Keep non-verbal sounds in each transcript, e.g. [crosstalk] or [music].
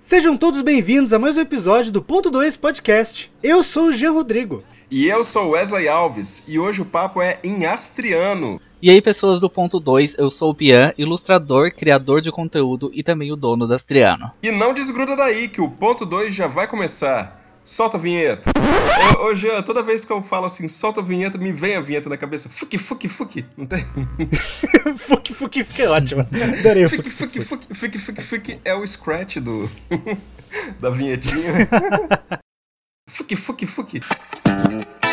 Sejam todos bem-vindos a mais um episódio do Ponto 2 Podcast. Eu sou o Jean Rodrigo. E eu sou Wesley Alves, e hoje o papo é em astriano. E aí, pessoas do ponto 2, eu sou o Bian, ilustrador, criador de conteúdo e também o dono da Astriano. E não desgruda daí, que o ponto 2 já vai começar. Solta a vinheta. Ô, ô Jean, toda vez que eu falo assim, solta a vinheta, me vem a vinheta na cabeça. Fuki, fuki, fuki. Não tem? [laughs] fuki, fuki, fuki é ótimo. Adorei Fuki, fuki, fuki, fuki, fuki, fuki é o scratch do... [laughs] da vinhetinha. Fuki, fuki, fuki.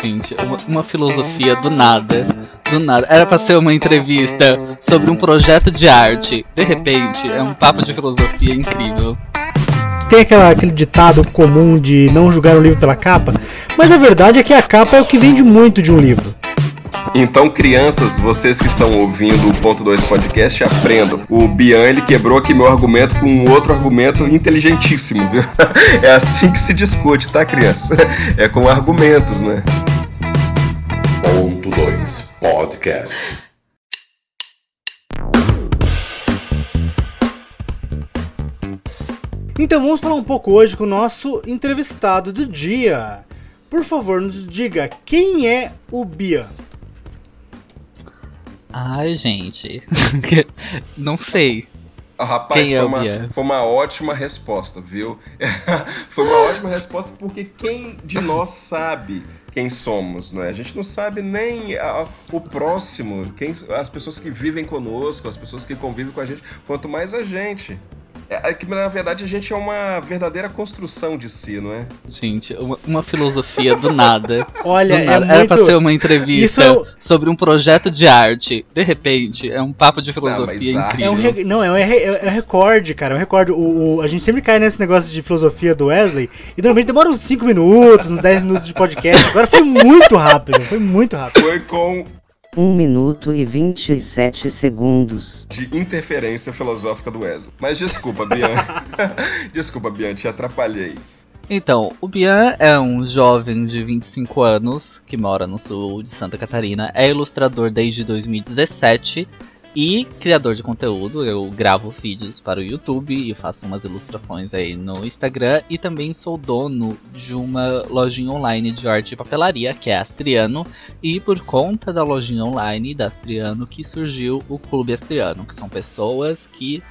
Gente, uma, uma filosofia do nada. Do nada. Era pra ser uma entrevista sobre um projeto de arte. De repente, é um papo de filosofia incrível. Tem aquela, aquele ditado comum de não julgar um livro pela capa, mas a verdade é que a capa é o que vende muito de um livro. Então, crianças, vocês que estão ouvindo o Ponto 2 Podcast, aprendam. O Bian, ele quebrou aqui meu argumento com um outro argumento inteligentíssimo, viu? [laughs] É assim que se discute, tá, crianças? É com argumentos, né? Ponto 2 Podcast. Então vamos falar um pouco hoje com o nosso entrevistado do dia. Por favor, nos diga quem é o Bia. Ai, gente. [laughs] Não sei. Ah, rapaz, Quem é foi, o uma, Bia? foi uma ótima resposta, viu? [laughs] foi uma ótima resposta porque quem de nós sabe quem somos, não é? A gente não sabe nem ah, o próximo, quem, as pessoas que vivem conosco, as pessoas que convivem com a gente, quanto mais a gente. É, é que na verdade a gente é uma verdadeira construção de si, não é? Gente, uma, uma filosofia do nada. [laughs] Olha, Do nada. é Era muito... pra ser uma entrevista Isso é sobre um projeto de arte. De repente, é um papo de filosofia mas arte- É um incrível. re- Não, é um, re- é um recorde, cara. É um recorde. O, o- a gente sempre cai nesse negócio de filosofia do Wesley e normalmente demora uns 5 minutos, uns 10 minutos de podcast. Agora foi muito rápido, foi muito rápido. Foi com 1 minuto e 27 segundos. de interferência filosófica do Wesley. Mas desculpa, Bian. [laughs] desculpa, Bian, te atrapalhei. Então, o Bian é um jovem de 25 anos que mora no sul de Santa Catarina, é ilustrador desde 2017 e criador de conteúdo. Eu gravo vídeos para o YouTube e faço umas ilustrações aí no Instagram e também sou dono de uma lojinha online de arte e papelaria, que é Astriano, e por conta da lojinha online da Astriano que surgiu o Clube Astriano, que são pessoas que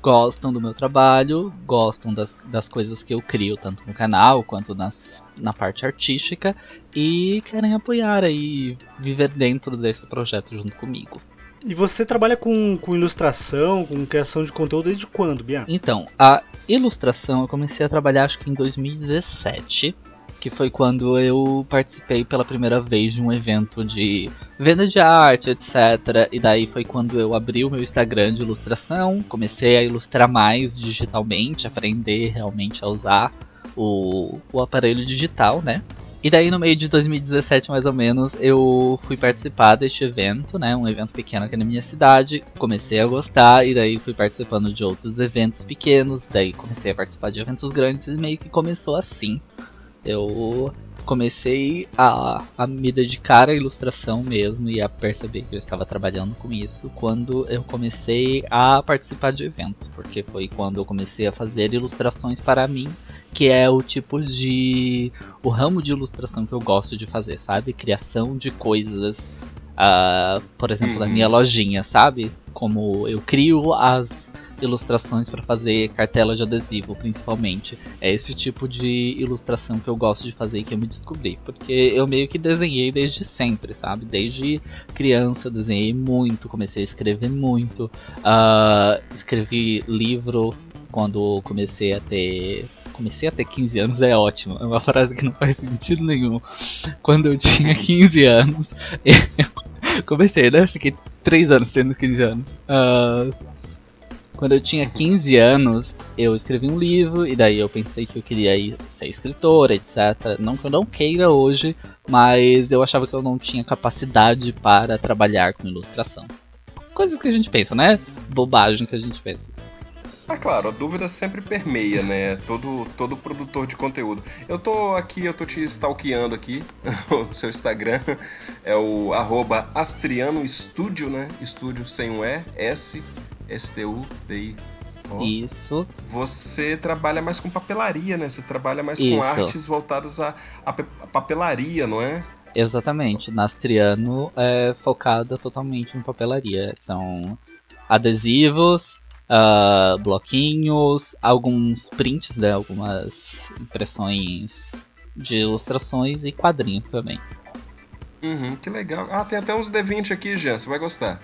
gostam do meu trabalho, gostam das, das coisas que eu crio, tanto no canal quanto nas, na parte artística, e querem apoiar aí, viver dentro desse projeto junto comigo. E você trabalha com, com ilustração, com criação de conteúdo desde quando, Bian? Então, a ilustração eu comecei a trabalhar acho que em 2017, que foi quando eu participei pela primeira vez de um evento de venda de arte, etc. E daí foi quando eu abri o meu Instagram de ilustração, comecei a ilustrar mais digitalmente, aprender realmente a usar o, o aparelho digital, né? E daí no meio de 2017 mais ou menos eu fui participar deste evento, né, um evento pequeno aqui na minha cidade, comecei a gostar e daí fui participando de outros eventos pequenos, daí comecei a participar de eventos grandes e meio que começou assim. Eu comecei a, a me dedicar à ilustração mesmo e a perceber que eu estava trabalhando com isso quando eu comecei a participar de eventos, porque foi quando eu comecei a fazer ilustrações para mim que é o tipo de. o ramo de ilustração que eu gosto de fazer, sabe? Criação de coisas. ah, por exemplo, na Uhum. minha lojinha, sabe? Como eu crio as ilustrações para fazer cartela de adesivo, principalmente. É esse tipo de ilustração que eu gosto de fazer e que eu me descobri. Porque eu meio que desenhei desde sempre, sabe? Desde criança desenhei muito, comecei a escrever muito. ah, escrevi livro quando comecei a ter comecei a ter 15 anos é ótimo. É uma frase que não faz sentido nenhum. Quando eu tinha 15 anos, [laughs] eu comecei, né? Fiquei 3 anos tendo 15 anos. Ah, quando eu tinha 15 anos, eu escrevi um livro e daí eu pensei que eu queria ir ser escritora, etc. Não que eu não queira hoje, mas eu achava que eu não tinha capacidade para trabalhar com ilustração. Coisas que a gente pensa, né? Bobagem que a gente pensa. Ah, claro, a dúvida sempre permeia, né? Todo, todo produtor de conteúdo. Eu tô aqui, eu tô te stalkeando aqui [laughs] no seu Instagram. É o arroba Astriano Estúdio, né? Estúdio sem um E, S, S-T-U-D-I Ó. Isso. Você trabalha mais com papelaria, né? Você trabalha mais Isso. com artes voltadas à, à papelaria, não é? Exatamente. Nastriano é focada totalmente em papelaria. São adesivos, ah, bloquinhos, alguns prints, né? Algumas impressões de ilustrações e quadrinhos também. Uhum, que legal. Ah, tem até uns D20 aqui, Jean, você vai gostar.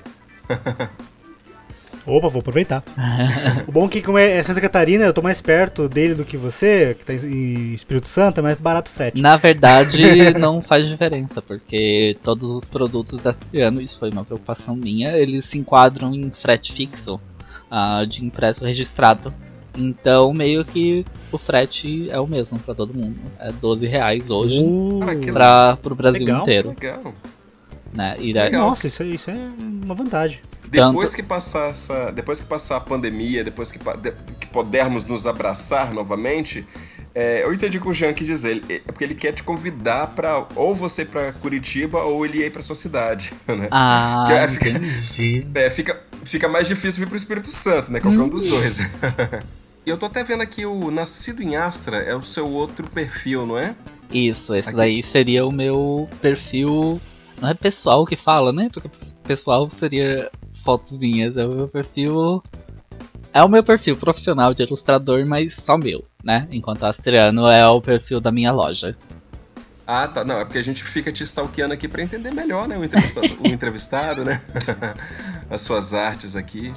[laughs] Opa, vou aproveitar. [laughs] o bom é que, como é Santa Catarina, eu tô mais perto dele do que você, que tá em Espírito Santo, é mais barato o frete. Na verdade, [laughs] não faz diferença, porque todos os produtos da Triano, isso foi uma preocupação minha, eles se enquadram em frete fixo ah, de impresso registrado. Então, meio que o frete é o mesmo pra todo mundo. É 12 reais hoje Uh, Ah, pra, pro Brasil legal. inteiro. Legal. Né? E daí, Legal. Nossa, isso, é- isso é uma vantagem. Depois Tanto- que passar essa, depois que passar a pandemia, depois que, que pudermos nos abraçar novamente, é, eu entendi o que o Jean quis dizer. Ele- É porque ele quer te convidar para ou você para Curitiba ou ele ir para sua cidade, [laughs] né? Ah, fica- entendi. É, fica, fica mais difícil vir pro Espírito Santo, né? Qualquer um Hum. dos dois. E [laughs] eu tô até vendo aqui o Nascido em Astra é o seu outro perfil, não é? Isso, esse Aqui. daí seria o meu perfil. Não é pessoal que fala, né? Porque pessoal seria fotos minhas. É o meu perfil. É o meu perfil profissional de ilustrador, mas só meu, né? Enquanto Astriano é o perfil da minha loja. Ah, tá. Não, é porque a gente fica te stalkeando aqui para entender melhor, né? O entrevistado, o entrevistado né? [laughs] As suas artes aqui.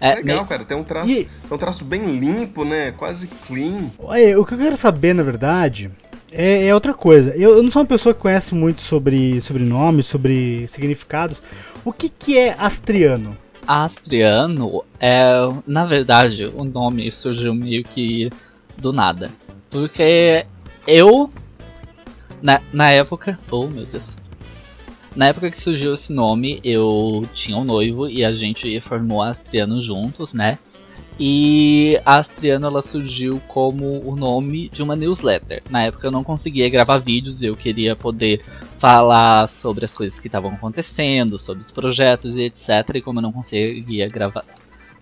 É, Legal, me- cara. Tem um traço, E- tem um traço bem limpo, né? Quase clean. Olha, o que eu quero saber, na verdade, é, é outra coisa. Eu, eu não sou uma pessoa que conhece muito sobre, sobre nomes, sobre significados. O que, que é astriano? Astriano é, na verdade, o nome surgiu meio que do nada. Porque eu, na, na época. Oh meu Deus. Na época que surgiu esse nome, eu tinha um noivo e a gente formou a Astriano juntos, né? E a Astriano ela surgiu como o nome de uma newsletter. Na época eu não conseguia gravar vídeos, eu queria poder falar sobre as coisas que estavam acontecendo, sobre os projetos e etc. E como eu não conseguia gravar.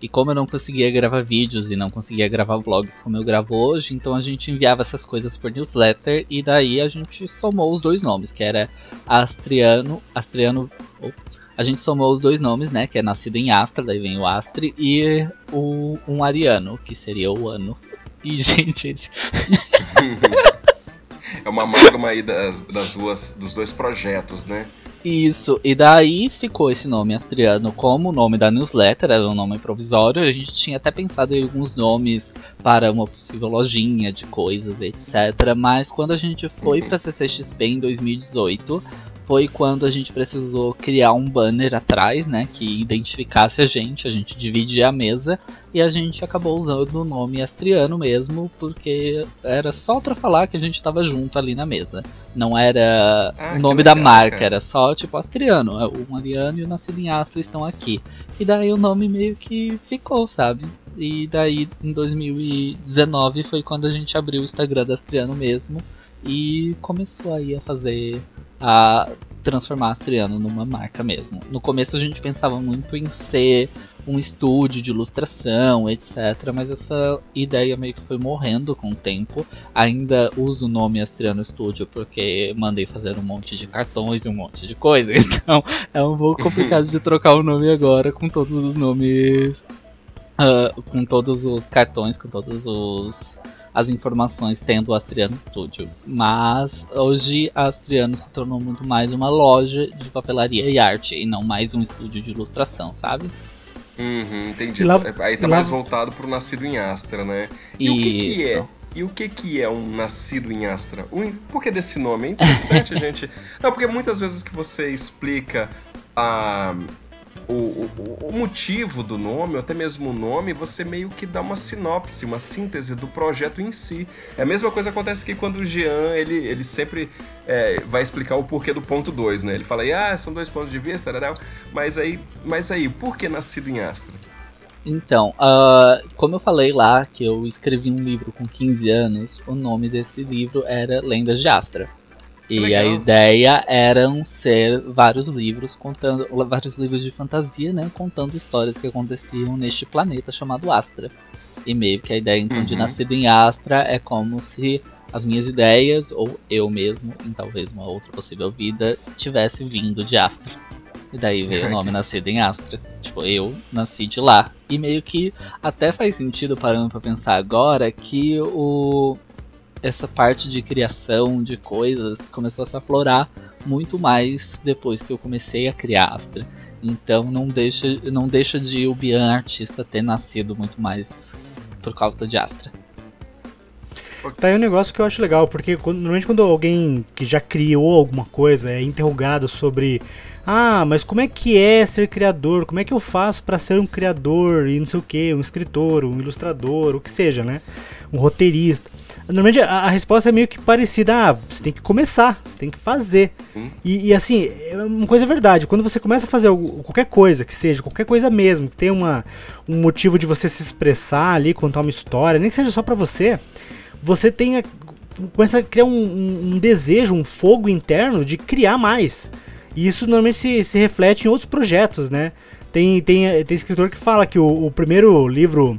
E como eu não conseguia gravar vídeos e não conseguia gravar vlogs como eu gravo hoje, então a gente enviava essas coisas por newsletter e daí a gente somou os dois nomes, que era Astriano, Astriano, oh, a gente somou os dois nomes, né, que é nascido em Astra, daí vem o Astri e o um ariano, que seria o ano. [laughs] E gente, eles [laughs] É uma amálgama aí das, das duas, dos dois projetos, né? Isso, e daí ficou esse nome Astriano como o nome da newsletter, era um nome provisório. A gente tinha até pensado em alguns nomes para uma possível lojinha de coisas, etc. Mas quando a gente foi para CCXP em 2018, foi quando a gente precisou criar um banner atrás, né, que identificasse a gente. A gente dividia a mesa e a gente acabou usando o nome Astriano mesmo, porque era só para falar que a gente estava junto ali na mesa. Não era Ah, o nome da legal, marca, cara. era só tipo Astriano. O Mariano e o Nascido em Astra estão aqui. E daí o nome meio que ficou, sabe? E daí em 2019 foi quando a gente abriu o Instagram da Astriano mesmo e começou aí a fazer a transformar Astriano numa marca mesmo. No começo a gente pensava muito em ser um estúdio de ilustração, etc. Mas essa ideia meio que foi morrendo com o tempo. Ainda uso o nome Astriano Studio porque mandei fazer um monte de cartões e um monte de coisa. [laughs] Então é um pouco complicado de trocar o nome agora com todos os nomes. ah, com todos os cartões, com todos os as informações tendo o Astriano Studio. Mas hoje a Astriano se tornou muito mais uma loja de papelaria e arte e não mais um estúdio de ilustração, sabe? Uhum, entendi. Lá- Aí tá lá- mais voltado pro Nascido em Astra, né? E o que, que é? Isso. E o que, que é um nascido em Astra? Um, por que desse nome? É interessante, [laughs] gente. Não, porque muitas vezes que você explica a, o, o, o motivo do nome, ou até mesmo o nome, você meio que dá uma sinopse, uma síntese do projeto em si. É a mesma coisa que acontece aqui quando o Jean, ele, ele sempre é, vai explicar o porquê do ponto 2, né? Ele fala aí, ah, são dois pontos de vista, tarará. mas aí, mas aí, por que nascido em Astra? Então, ah, como eu falei lá que eu escrevi um livro com 15 anos, o nome desse livro era Lendas de Astra. E Legal. a ideia eram ser vários livros contando, vários livros de fantasia, né, contando histórias que aconteciam neste planeta chamado Astra. E meio que a ideia então de Uhum. nascido em Astra é como se as minhas ideias ou eu mesmo, em talvez uma outra possível vida, tivesse vindo de Astra. E daí veio o nome Nascido em Astra. Tipo, eu nasci de lá. E meio que até faz sentido parando pra pensar agora que o essa parte de criação de coisas começou a se aflorar muito mais depois que eu comecei a criar Astra. Então não deixa, não deixa de o Bian artista ter nascido muito mais por causa de Astra. Tá aí um negócio que eu acho legal, porque quando- normalmente quando alguém que já criou alguma coisa é interrogado sobre ah, mas como é que é ser criador? Como é que eu faço pra ser um criador e não sei o que, um escritor, um ilustrador, o que seja, né? Um roteirista. Normalmente a, a resposta é meio que parecida, ah, você tem que começar, você tem que fazer. Hum. E, e, assim, é uma coisa é verdade, quando você começa a fazer algo- qualquer coisa, que seja, qualquer coisa mesmo, que tenha uma, um motivo de você se expressar ali, contar uma história, nem que seja só pra você, você tenha começa a criar um, um- um desejo, um fogo interno de criar mais. E isso normalmente se, se reflete em outros projetos, né? Tem, tem, tem escritor que fala que o, o primeiro livro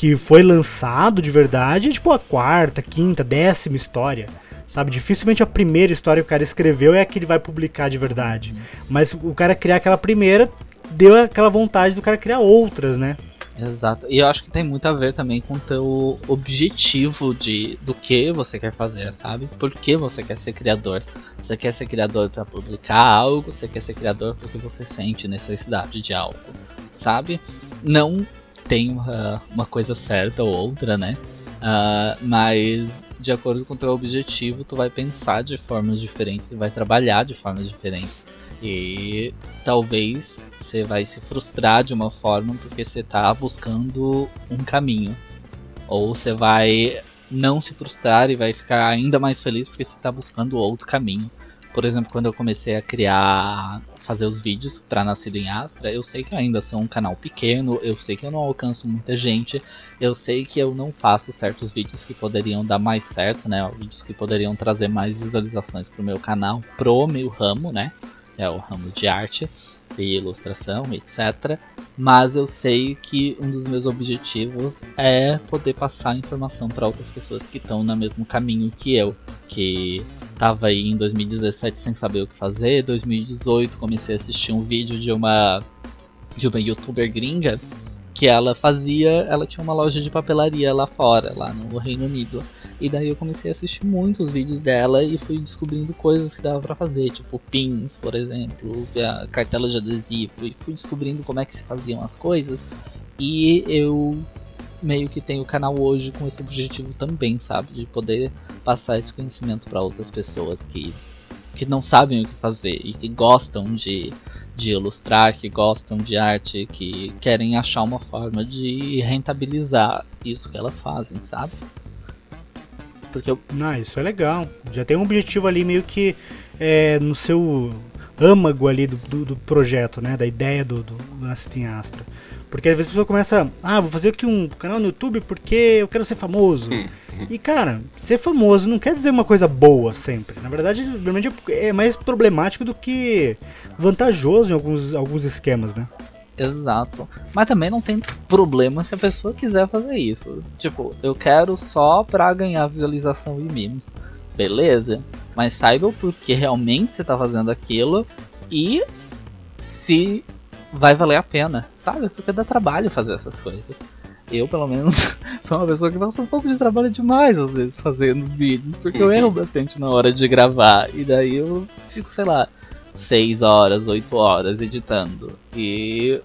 que foi lançado de verdade é tipo a quarta, quinta, décima história. Sabe? Dificilmente a primeira história que o cara escreveu é a que ele vai publicar de verdade. Mas o cara criar aquela primeira deu aquela vontade do cara criar outras, né? Exato. E eu acho que tem muito a ver também com o teu objetivo de do que você quer fazer, sabe? Por que você quer ser criador? Você quer ser criador para publicar algo? Você quer ser criador porque você sente necessidade de algo, sabe? Não tem uma, uma coisa certa ou outra, né? Ah, mas de acordo com o teu objetivo, tu vai pensar de formas diferentes e vai trabalhar de formas diferentes. E talvez você vai se frustrar de uma forma porque você tá buscando um caminho. Ou você vai não se frustrar e vai ficar ainda mais feliz porque você tá buscando outro caminho. Por exemplo, quando eu comecei a criar, fazer os vídeos para Nascido em Astra, eu sei que eu ainda sou um canal pequeno, eu sei que eu não alcanço muita gente, eu sei que eu não faço certos vídeos que poderiam dar mais certo, né? Vídeos que poderiam trazer mais visualizações pro meu canal, pro meu ramo, né? é o ramo de arte e ilustração, etc. Mas eu sei que um dos meus objetivos é poder passar informação para outras pessoas que estão no mesmo caminho que eu, que tava aí em 2017 sem saber o que fazer, 2018 comecei a assistir um vídeo de uma de uma youtuber gringa que ela fazia, ela tinha uma loja de papelaria lá fora, lá no Reino Unido. E daí eu comecei a assistir muitos vídeos dela e fui descobrindo coisas que dava pra fazer, tipo pins, por exemplo, a cartela de adesivo, e fui descobrindo como é que se faziam as coisas. E eu meio que tenho o canal hoje com esse objetivo também, sabe, de poder passar esse conhecimento para outras pessoas que que não sabem o que fazer e que gostam de de ilustrar, que gostam de arte, que querem achar uma forma de rentabilizar isso que elas fazem, sabe? Porque eu Ah, isso é legal. Já tem um objetivo ali meio que é, no seu âmago ali do, do, do projeto, né? Da ideia do, do, em Astra. Porque às vezes a pessoa começa, ah, vou fazer aqui um canal no YouTube porque eu quero ser famoso. E cara, ser famoso não quer dizer uma coisa boa sempre. Na verdade, normalmente é mais problemático do que vantajoso em alguns, alguns esquemas, né? Exato. Mas também não tem problema se a pessoa quiser fazer isso. Tipo, eu quero só pra ganhar visualização e memes. Beleza? Mas saiba o porquê realmente você tá fazendo aquilo e se vai valer a pena, sabe? Porque dá trabalho fazer essas coisas. Eu, pelo menos, [laughs] sou uma pessoa que passa um pouco de trabalho demais às vezes fazendo os vídeos, porque eu erro bastante na hora de gravar. E daí eu fico, sei lá, 6 horas, 8 horas editando. E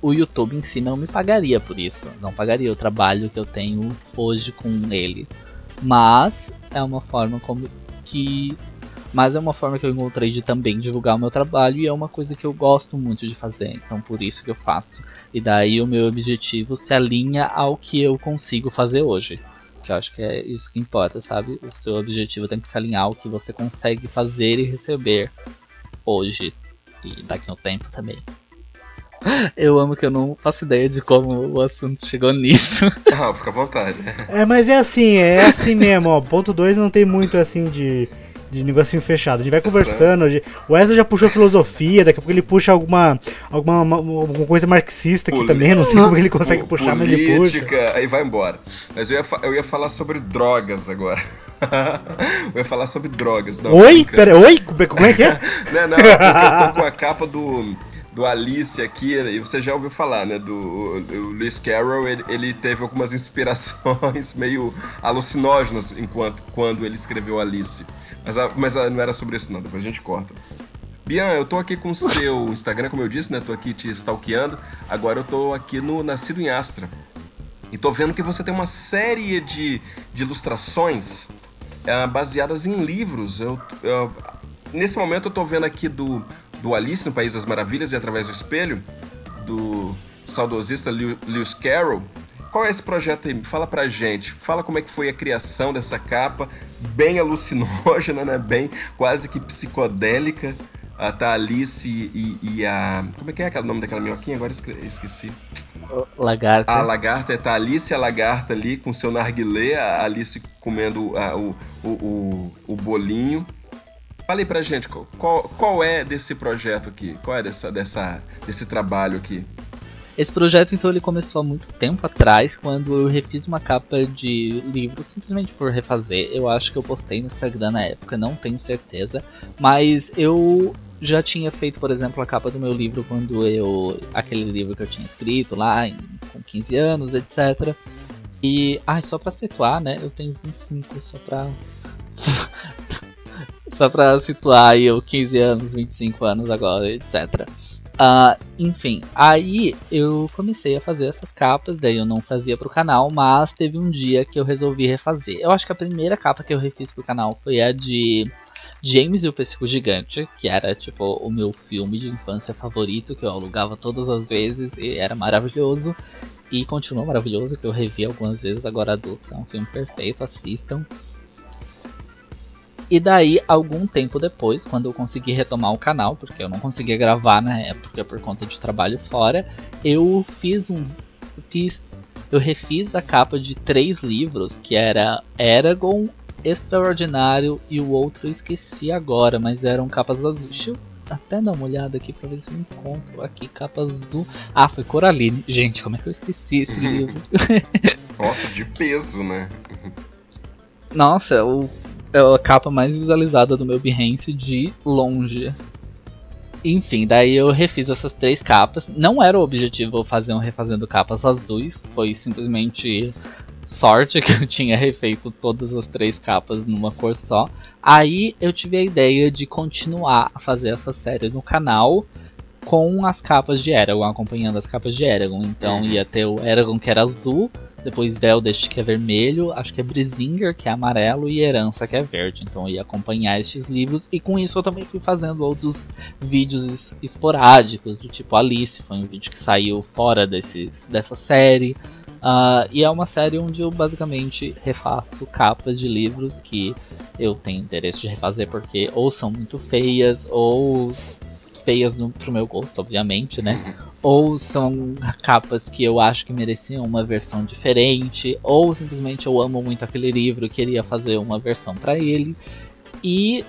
o YouTube em si não me pagaria por isso. Não pagaria o trabalho que eu tenho hoje com ele. Mas é uma forma como que. Mas é uma forma que eu encontrei de também divulgar o meu trabalho e é uma coisa que eu gosto muito de fazer. Então por isso que eu faço. E daí o meu objetivo se alinha ao que eu consigo fazer hoje. Que eu acho que é isso que importa, sabe? O seu objetivo tem que se alinhar ao que você consegue fazer e receber hoje. E daqui a um tempo também. [laughs] Eu amo que eu não faço ideia de como o assunto chegou nisso. [laughs] Ah, fica à vontade. É, mas é assim, é assim mesmo, ó. Ponto 2 não tem muito assim de, de negocinho fechado. A gente vai conversando. gente- O Wesley já puxou filosofia, daqui a pouco ele puxa alguma, alguma, uma- alguma coisa marxista aqui Poli- também. Não sei como ele consegue puxar, mas ele puxa. política, aí vai embora. Mas eu ia, eu ia falar sobre drogas agora. [laughs] eu ia falar sobre drogas. Não, Oi? Pera, oi? Como é- como é que é? [laughs] Não, não, porque eu tô com a capa do, do Alice aqui, e você já ouviu falar, né? Do o, o Lewis Carroll, ele, ele teve algumas inspirações [laughs] meio alucinógenas enquanto, quando ele escreveu Alice. Mas, a- mas a- não era sobre isso, não, depois a gente corta. Bian, eu tô aqui com o seu [laughs] Instagram, como eu disse, né? Tô aqui te stalkeando. Agora eu tô aqui no Nascido em Astra. E tô vendo que você tem uma série de, de ilustrações eh, baseadas em livros. Eu, eu- nesse momento eu tô vendo aqui do, do Alice no País das Maravilhas e Através do Espelho, do saudosista Lew- Lewis Carroll. Qual é esse projeto aí? Fala pra gente. Fala como é que foi a criação dessa capa, bem alucinógena, né? Bem quase que psicodélica. A Alice e, e a. Como é que é aquele nome daquela minhoquinha? Agora esque- esqueci. Lagarta. A lagarta, tá a Alice e a lagarta ali com seu narguilé, a Alice comendo ah, o, o, o, o bolinho. Fale pra gente, qual- qual, qual é desse projeto aqui? Qual é dessa, dessa, desse trabalho aqui? Esse projeto, então, ele começou há muito tempo atrás, quando eu refiz uma capa de livro simplesmente por refazer. Eu acho que eu postei no Instagram na época, não tenho certeza. Mas eu já tinha feito, por exemplo, a capa do meu livro quando eu. aquele livro que eu tinha escrito lá, em, com 15 anos, etc. E. Ai, só pra situar, né? Eu tenho 25, só pra. [laughs] só pra situar aí eu 15 anos, 25 anos agora, etc. Ah, enfim, aí eu comecei a fazer essas capas, daí eu não fazia pro canal, mas teve um dia que eu resolvi refazer. Eu acho que a primeira capa que eu refiz pro canal foi a de James e o Pêssego Gigante, que era tipo o meu filme de infância favorito, que eu alugava todas as vezes e era maravilhoso. E continua maravilhoso, que eu revi algumas vezes agora adulto. É um filme perfeito, assistam. E daí, algum tempo depois, quando eu consegui retomar o canal, porque eu não conseguia gravar na época por conta de trabalho fora, eu fiz uns. Fiz, eu refiz a capa de três livros, que era Eragon, Extraordinário e o outro eu esqueci agora, mas eram capas azuis. Deixa eu até dar uma olhada aqui pra ver se eu encontro aqui capa azul. Ah, foi Coraline. Gente, como é que eu esqueci esse [laughs] livro? Nossa, de peso, né? Nossa, o, é a capa mais visualizada do meu Behance de longe. Enfim, daí eu refiz essas três capas. Não era o objetivo fazer um refazendo capas azuis, foi simplesmente sorte que eu tinha refeito todas as três capas numa cor só. Aí eu tive a ideia de continuar a fazer essa série no canal com as capas de Eragon, acompanhando as capas de Eragon. Então ia ter o Eragon que era azul, depois Eldest que é vermelho, acho que é Brizinger que é amarelo e Herança que é verde. Então eu ia acompanhar estes livros e com isso eu também fui fazendo outros vídeos es- esporádicos, do tipo Alice, foi um vídeo que saiu fora desses, dessa série. Ah, e é uma série onde eu basicamente refaço capas de livros que eu tenho interesse de refazer porque ou são muito feias ou feias no, pro meu gosto, obviamente, né? Ou são capas que eu acho que mereciam uma versão diferente, ou simplesmente eu amo muito aquele livro e queria fazer uma versão para ele. E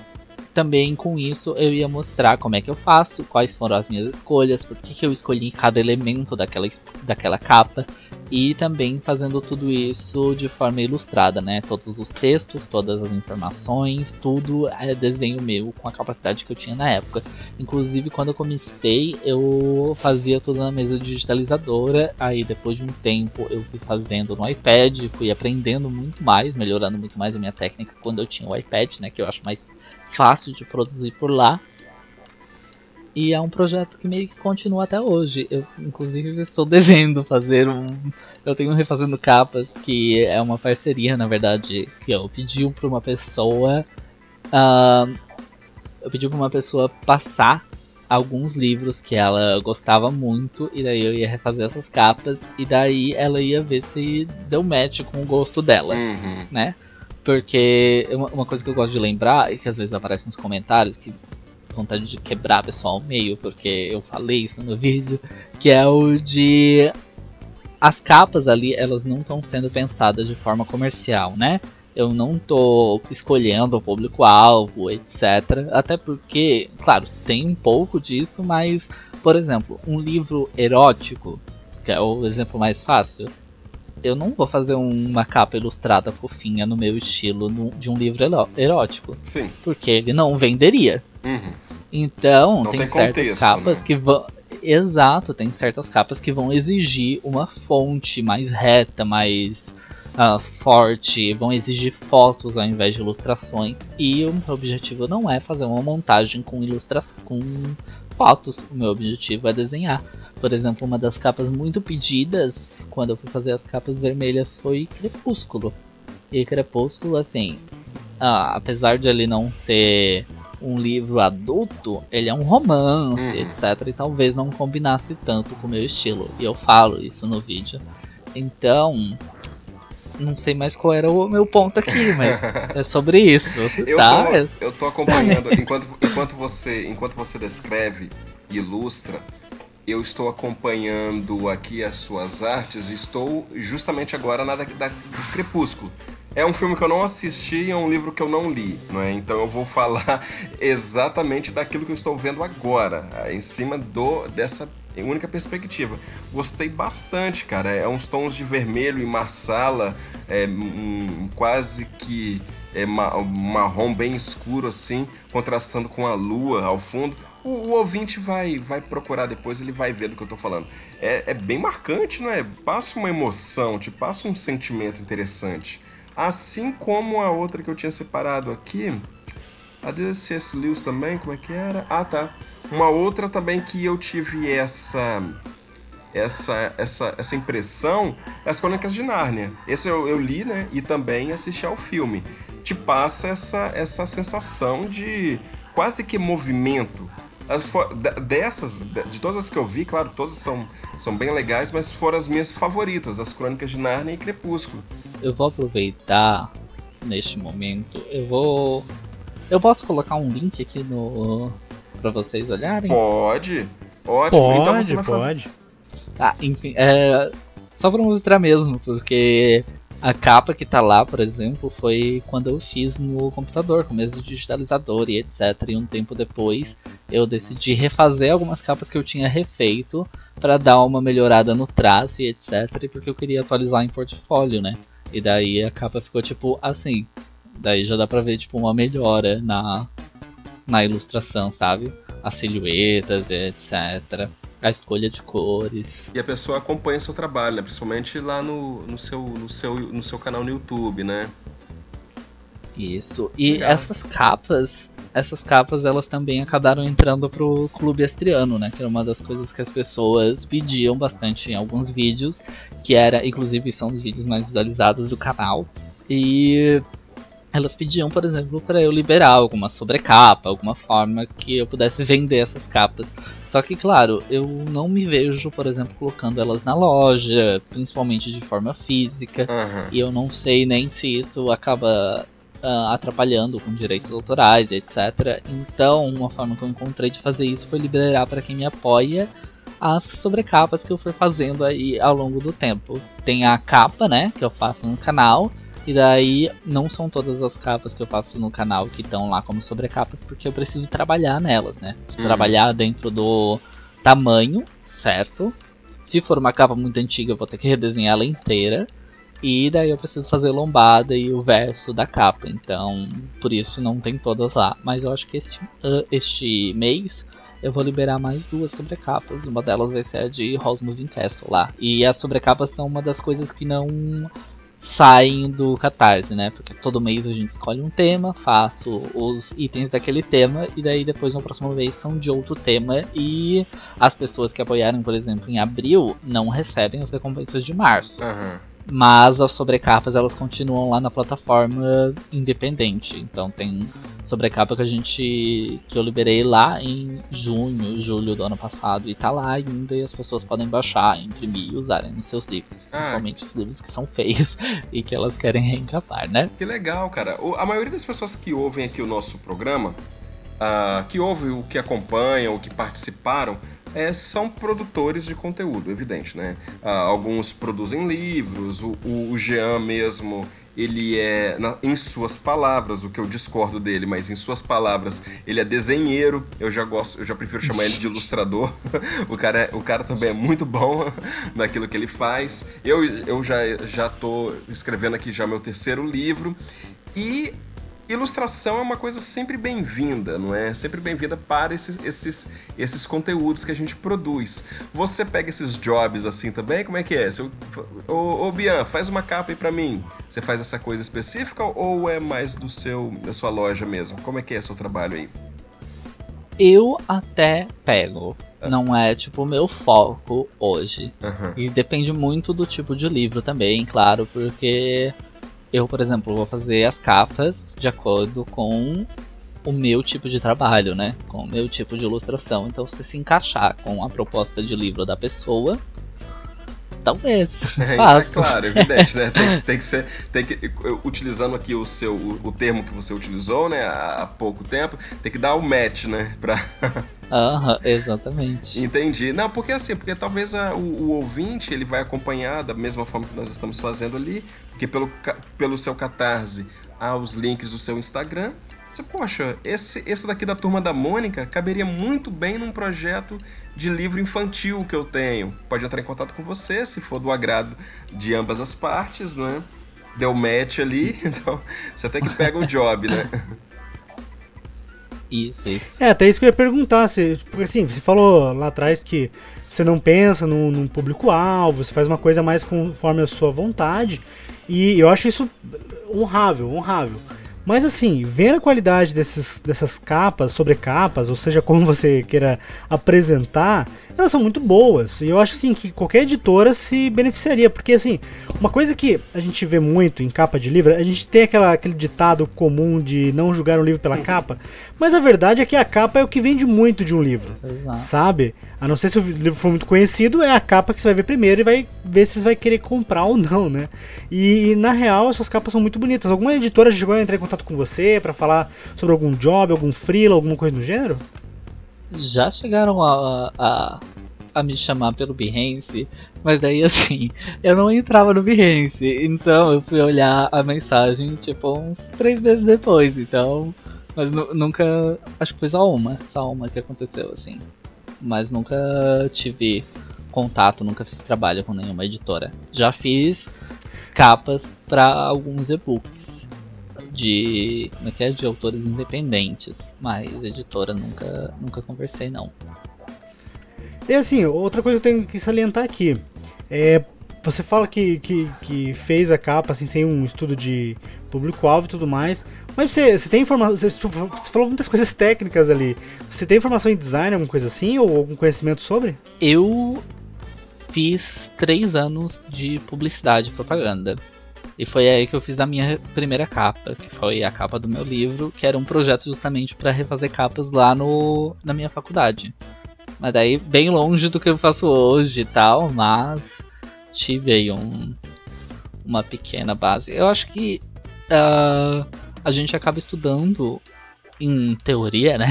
também com isso eu ia mostrar como é que eu faço, quais foram as minhas escolhas, por que, que eu escolhi cada elemento daquela, daquela capa. E também fazendo tudo isso de forma ilustrada, né? Todos os textos, todas as informações, tudo é desenho meu com a capacidade que eu tinha na época. Inclusive, quando eu comecei, eu fazia tudo na mesa digitalizadora. Aí, depois de um tempo, eu fui fazendo no iPad, fui aprendendo muito mais, melhorando muito mais a minha técnica quando eu tinha o iPad, né? Que eu acho mais fácil de produzir por lá. E é um projeto que meio que continua até hoje. Eu, inclusive, estou [laughs] devendo fazer um. Eu tenho um refazendo capas que é uma parceria, na verdade, que eu pedi para uma pessoa. ah, eu pedi para uma pessoa passar alguns livros que ela gostava muito e daí eu ia refazer essas capas e daí ela ia ver se deu match com o gosto dela Uhum. né? Porque uma, coisa que eu gosto de lembrar, e que às vezes aparece nos comentários, que vontade de quebrar a pessoa ao meio, porque eu falei isso no [laughs] vídeo, que é o de as capas ali, elas não estão sendo pensadas de forma comercial, né? Eu não tô escolhendo o público-alvo, etc. Até porque, claro, tem um pouco disso, mas, por exemplo, um livro erótico, que é o exemplo mais fácil, eu não vou fazer uma capa ilustrada fofinha no meu estilo no, de um livro erótico. Sim. Porque ele não venderia. Uhum. Então, Não tem, tem certas contexto, capas né? que vão. Exato, tem certas capas que vão exigir uma fonte mais reta, mais ah, forte, vão exigir fotos ao invés de ilustrações. E o meu objetivo não é fazer uma montagem com ilustração com fotos. O meu objetivo é desenhar. Por exemplo, uma das capas muito pedidas quando eu fui fazer as capas vermelhas foi Crepúsculo. E Crepúsculo, assim, ah, apesar de ele não ser um livro adulto, ele é um romance, Uhum. etc. E talvez não combinasse tanto com o meu estilo. E eu falo isso no vídeo. Então, não sei mais qual era o meu ponto aqui, mas [laughs] é sobre isso, Eu, tá? tô, eu tô acompanhando, enquanto, enquanto, você, enquanto você descreve e ilustra, eu estou acompanhando aqui as suas artes e estou justamente agora na da, da, do Crepúsculo. É um filme que eu não assisti, é um livro que eu não li, não é? Então eu vou [laughs] falar exatamente daquilo que eu estou vendo agora, em cima do dessa única perspectiva. Gostei bastante, cara. É uns tons de vermelho e marsala, é, um, quase que é, ma- marrom bem escuro assim, contrastando com a lua ao fundo. O, o ouvinte vai, vai procurar depois, ele vai ver do que eu tô falando. É, é bem marcante, não é? Passa uma emoção, te passa um sentimento interessante. Assim como a outra que eu tinha separado aqui, a de C.S. Lewis também, como é que era? Ah, tá. Uma outra também que eu tive essa essa essa, essa impressão é as Crônicas de Nárnia. Esse eu, eu li, né? E também assisti ao filme. Te passa essa, essa sensação de quase que movimento. Dessas, de todas as que eu vi, claro, todas são, são bem legais, mas foram as minhas favoritas, as Crônicas de Nárnia e Crepúsculo. Eu vou aproveitar neste momento. Eu vou. Eu posso colocar um link aqui no. pra vocês olharem? Pode, ótimo. então Pode, você vai fazer. pode. Ah, enfim, é. Só pra mostrar mesmo, porque a capa que tá lá, por exemplo, foi quando eu fiz no computador, com mesa digitalizador e etc. E um tempo depois eu decidi refazer algumas capas que eu tinha refeito pra dar uma melhorada no traço e etc. Porque eu queria atualizar em portfólio, né? E daí a capa ficou tipo assim. Daí já dá pra ver tipo uma melhora na, na ilustração, sabe? As silhuetas e etc. A escolha de cores. E a pessoa acompanha seu trabalho, né? principalmente lá no, no, seu, no, seu, no seu canal no YouTube, né? Isso. E Legal. essas capas, essas capas elas também acabaram entrando pro clube estriano, né? Que era uma das coisas que as pessoas pediam bastante em alguns vídeos, que era, inclusive, são os vídeos mais visualizados do canal. E elas pediam, por exemplo, para eu liberar alguma sobrecapa, alguma forma que eu pudesse vender essas capas. Só que, claro, eu não me vejo, por exemplo, colocando elas na loja, principalmente de forma física. Aham. E eu não sei nem se isso acaba ah, atrapalhando com direitos autorais, etc. Então, uma forma que eu encontrei de fazer isso foi liberar para quem me apoia as sobrecapas que eu for fazendo aí ao longo do tempo. Tem a capa, né, que eu faço no canal. E daí não são todas as capas que eu faço no canal que estão lá como sobrecapas, porque eu preciso trabalhar nelas, né? Uhum. Trabalhar dentro do tamanho, certo? Se for uma capa muito antiga, eu vou ter que redesenhar ela inteira. E daí eu preciso fazer lombada e o verso da capa. Então, por isso não tem todas lá. Mas eu acho que este, ah, este mês eu vou liberar mais duas sobrecapas. Uma delas vai ser a de House Moving Castle lá. E as sobrecapas são uma das coisas que não saem do Catarse, né? Porque todo mês a gente escolhe um tema, faço os itens daquele tema e daí depois na próxima vez são de outro tema e as pessoas que apoiaram, por exemplo, em abril não recebem as recompensas de março. Aham. Mas as sobrecapas elas continuam lá na plataforma independente. Então tem sobrecapa que a gente que eu liberei lá em junho, julho do ano passado e tá lá ainda e as pessoas podem baixar, imprimir e usarem nos seus livros, Ah. principalmente os livros que são feios [laughs] e que elas querem reencapar, né? Que legal, cara. A maioria das pessoas que ouvem aqui o nosso programa, ah, que ouvem o que acompanham, o que participaram, é, são produtores de conteúdo, evidente, né? Ah, alguns produzem livros, o, o, Jean mesmo, ele é, na, em suas palavras, o que eu discordo dele, mas em suas palavras, ele é desenheiro. Eu já gosto, eu já prefiro chamar ele de ilustrador. [laughs] o, cara é, o cara também é muito bom [laughs] naquilo que ele faz. Eu, eu já, já tô escrevendo aqui já meu terceiro livro. E ilustração é uma coisa sempre bem-vinda, não é? Sempre bem-vinda para esses, esses, esses conteúdos que a gente produz. Você pega esses jobs assim também? Como é que é? Seu, ô, ô Bian, faz uma capa aí pra mim. Você faz essa coisa específica ou é mais do seu da sua loja mesmo? Como é que é seu trabalho aí? Eu até pego. Ah. Não é tipo o meu foco hoje. Uhum. E depende muito do tipo de livro também, claro, porque eu, por exemplo, vou fazer as capas de acordo com o meu tipo de trabalho, né? Com o meu tipo de ilustração. Então, se se encaixar com a proposta de livro da pessoa, talvez. [laughs] É, é claro, evidente, né? Tem que, [laughs] tem que ser. Tem que, utilizando aqui o seu o, o, termo que você utilizou, né, há pouco tempo, tem que dar o match, né? Pra... [laughs] Aham, exatamente. Entendi. Não, porque assim, porque talvez a, o, o, ouvinte ele vai acompanhar da mesma forma que nós estamos fazendo ali, porque pelo, pelo seu catarse há os links do seu Instagram. Você, poxa, esse, esse daqui da turma da Mônica caberia muito bem num projeto de livro infantil que eu tenho. Pode entrar em contato com você, se for do agrado de ambas as partes, né? Deu match ali, [laughs] então você até que pega o job, né? [laughs] Isso, isso. É, até isso que eu ia perguntar, se, porque assim, você falou lá atrás que você não pensa num, num público-alvo, você faz uma coisa mais conforme a sua vontade, e eu acho isso honrável, honrável. Mas assim, vendo a qualidade desses, dessas capas, sobrecapas, ou seja, como você queira apresentar, elas são muito boas. E eu acho assim que qualquer editora se beneficiaria, porque assim, uma coisa que a gente vê muito em capa de livro, a gente tem aquela, aquele ditado comum de não julgar um livro pela [laughs] capa, mas a verdade é que a capa é o que vende muito de um livro, Exato. sabe? A não ser se o livro for muito conhecido, é a capa que você vai ver primeiro e vai ver se você vai querer comprar ou não, né? E, na real, essas capas são muito bonitas. Alguma editora já chegou a entrar em contato com você para falar sobre algum job, algum freela, alguma coisa do gênero? Já chegaram a, a, a me chamar pelo Behance, mas daí assim, eu não entrava no Behance, então eu fui olhar a mensagem tipo uns três meses depois, então. Mas nunca. Acho que foi só uma, só uma que aconteceu assim. Mas nunca tive contato, nunca fiz trabalho com nenhuma editora. Já fiz capas para alguns e-books de, como é que é, de autores independentes, mas editora nunca, nunca conversei não. E assim, outra coisa que eu tenho que salientar aqui é você fala que, que, que fez a capa assim, sem um estudo de público-alvo e tudo mais, mas você, você tem informação. Você, você, falou muitas coisas técnicas ali. Você tem informação em design, alguma coisa assim, ou algum conhecimento sobre? Eu fiz três anos de publicidade e propaganda. E foi aí que eu fiz a minha primeira capa, que foi a capa do meu livro, que era um projeto justamente para refazer capas lá no, na minha faculdade. Mas daí bem longe do que eu faço hoje e tal, mas tive aí um, uma pequena base. Eu acho que uh, a gente acaba estudando, em teoria, né?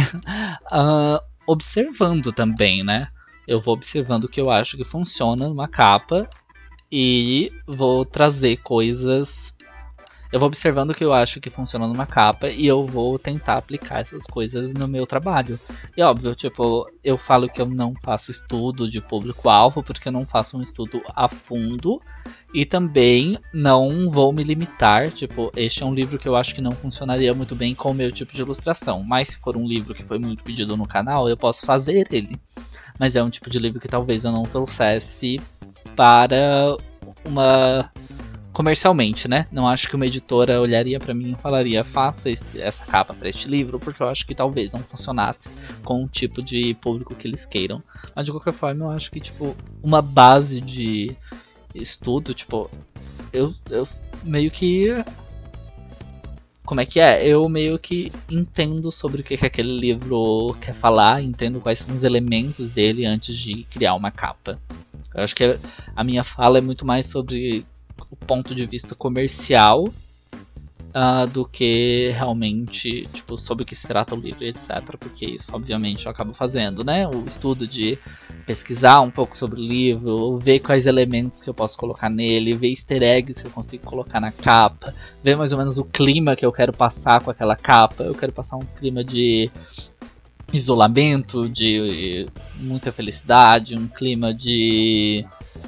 Uh, [laughs] observando também, né? Eu vou observando o que eu acho que funciona numa capa e vou trazer coisas. Eu vou observando o que eu acho que funciona numa capa e eu vou tentar aplicar essas coisas no meu trabalho. E óbvio, tipo, eu falo que eu não faço estudo de público-alvo porque eu não faço um estudo a fundo e também não vou me limitar, tipo, este é um livro que eu acho que não funcionaria muito bem com o meu tipo de ilustração. Mas se for um livro que foi muito pedido no canal, eu posso fazer ele. Mas é um tipo de livro que talvez eu não trouxesse para uma comercialmente, né? Não acho que uma editora olharia para mim e falaria faça esse, essa capa para este livro, porque eu acho que talvez não funcionasse com o tipo de público que eles queiram. Mas de qualquer forma, eu acho que tipo uma base de estudo, tipo, eu, eu meio que como é que é? Eu meio que entendo sobre o que, que aquele livro quer falar, entendo quais são os elementos dele antes de criar uma capa. Eu acho que a minha fala é muito mais sobre o ponto de vista comercial uh, do que realmente, tipo, sobre o que se trata o livro, etc. Porque isso, obviamente, eu acabo fazendo, né? O estudo de pesquisar um pouco sobre o livro, ver quais elementos que eu posso colocar nele, ver easter eggs que eu consigo colocar na capa, ver mais ou menos o clima que eu quero passar com aquela capa. Eu quero passar um clima de isolamento, de muita felicidade, um clima de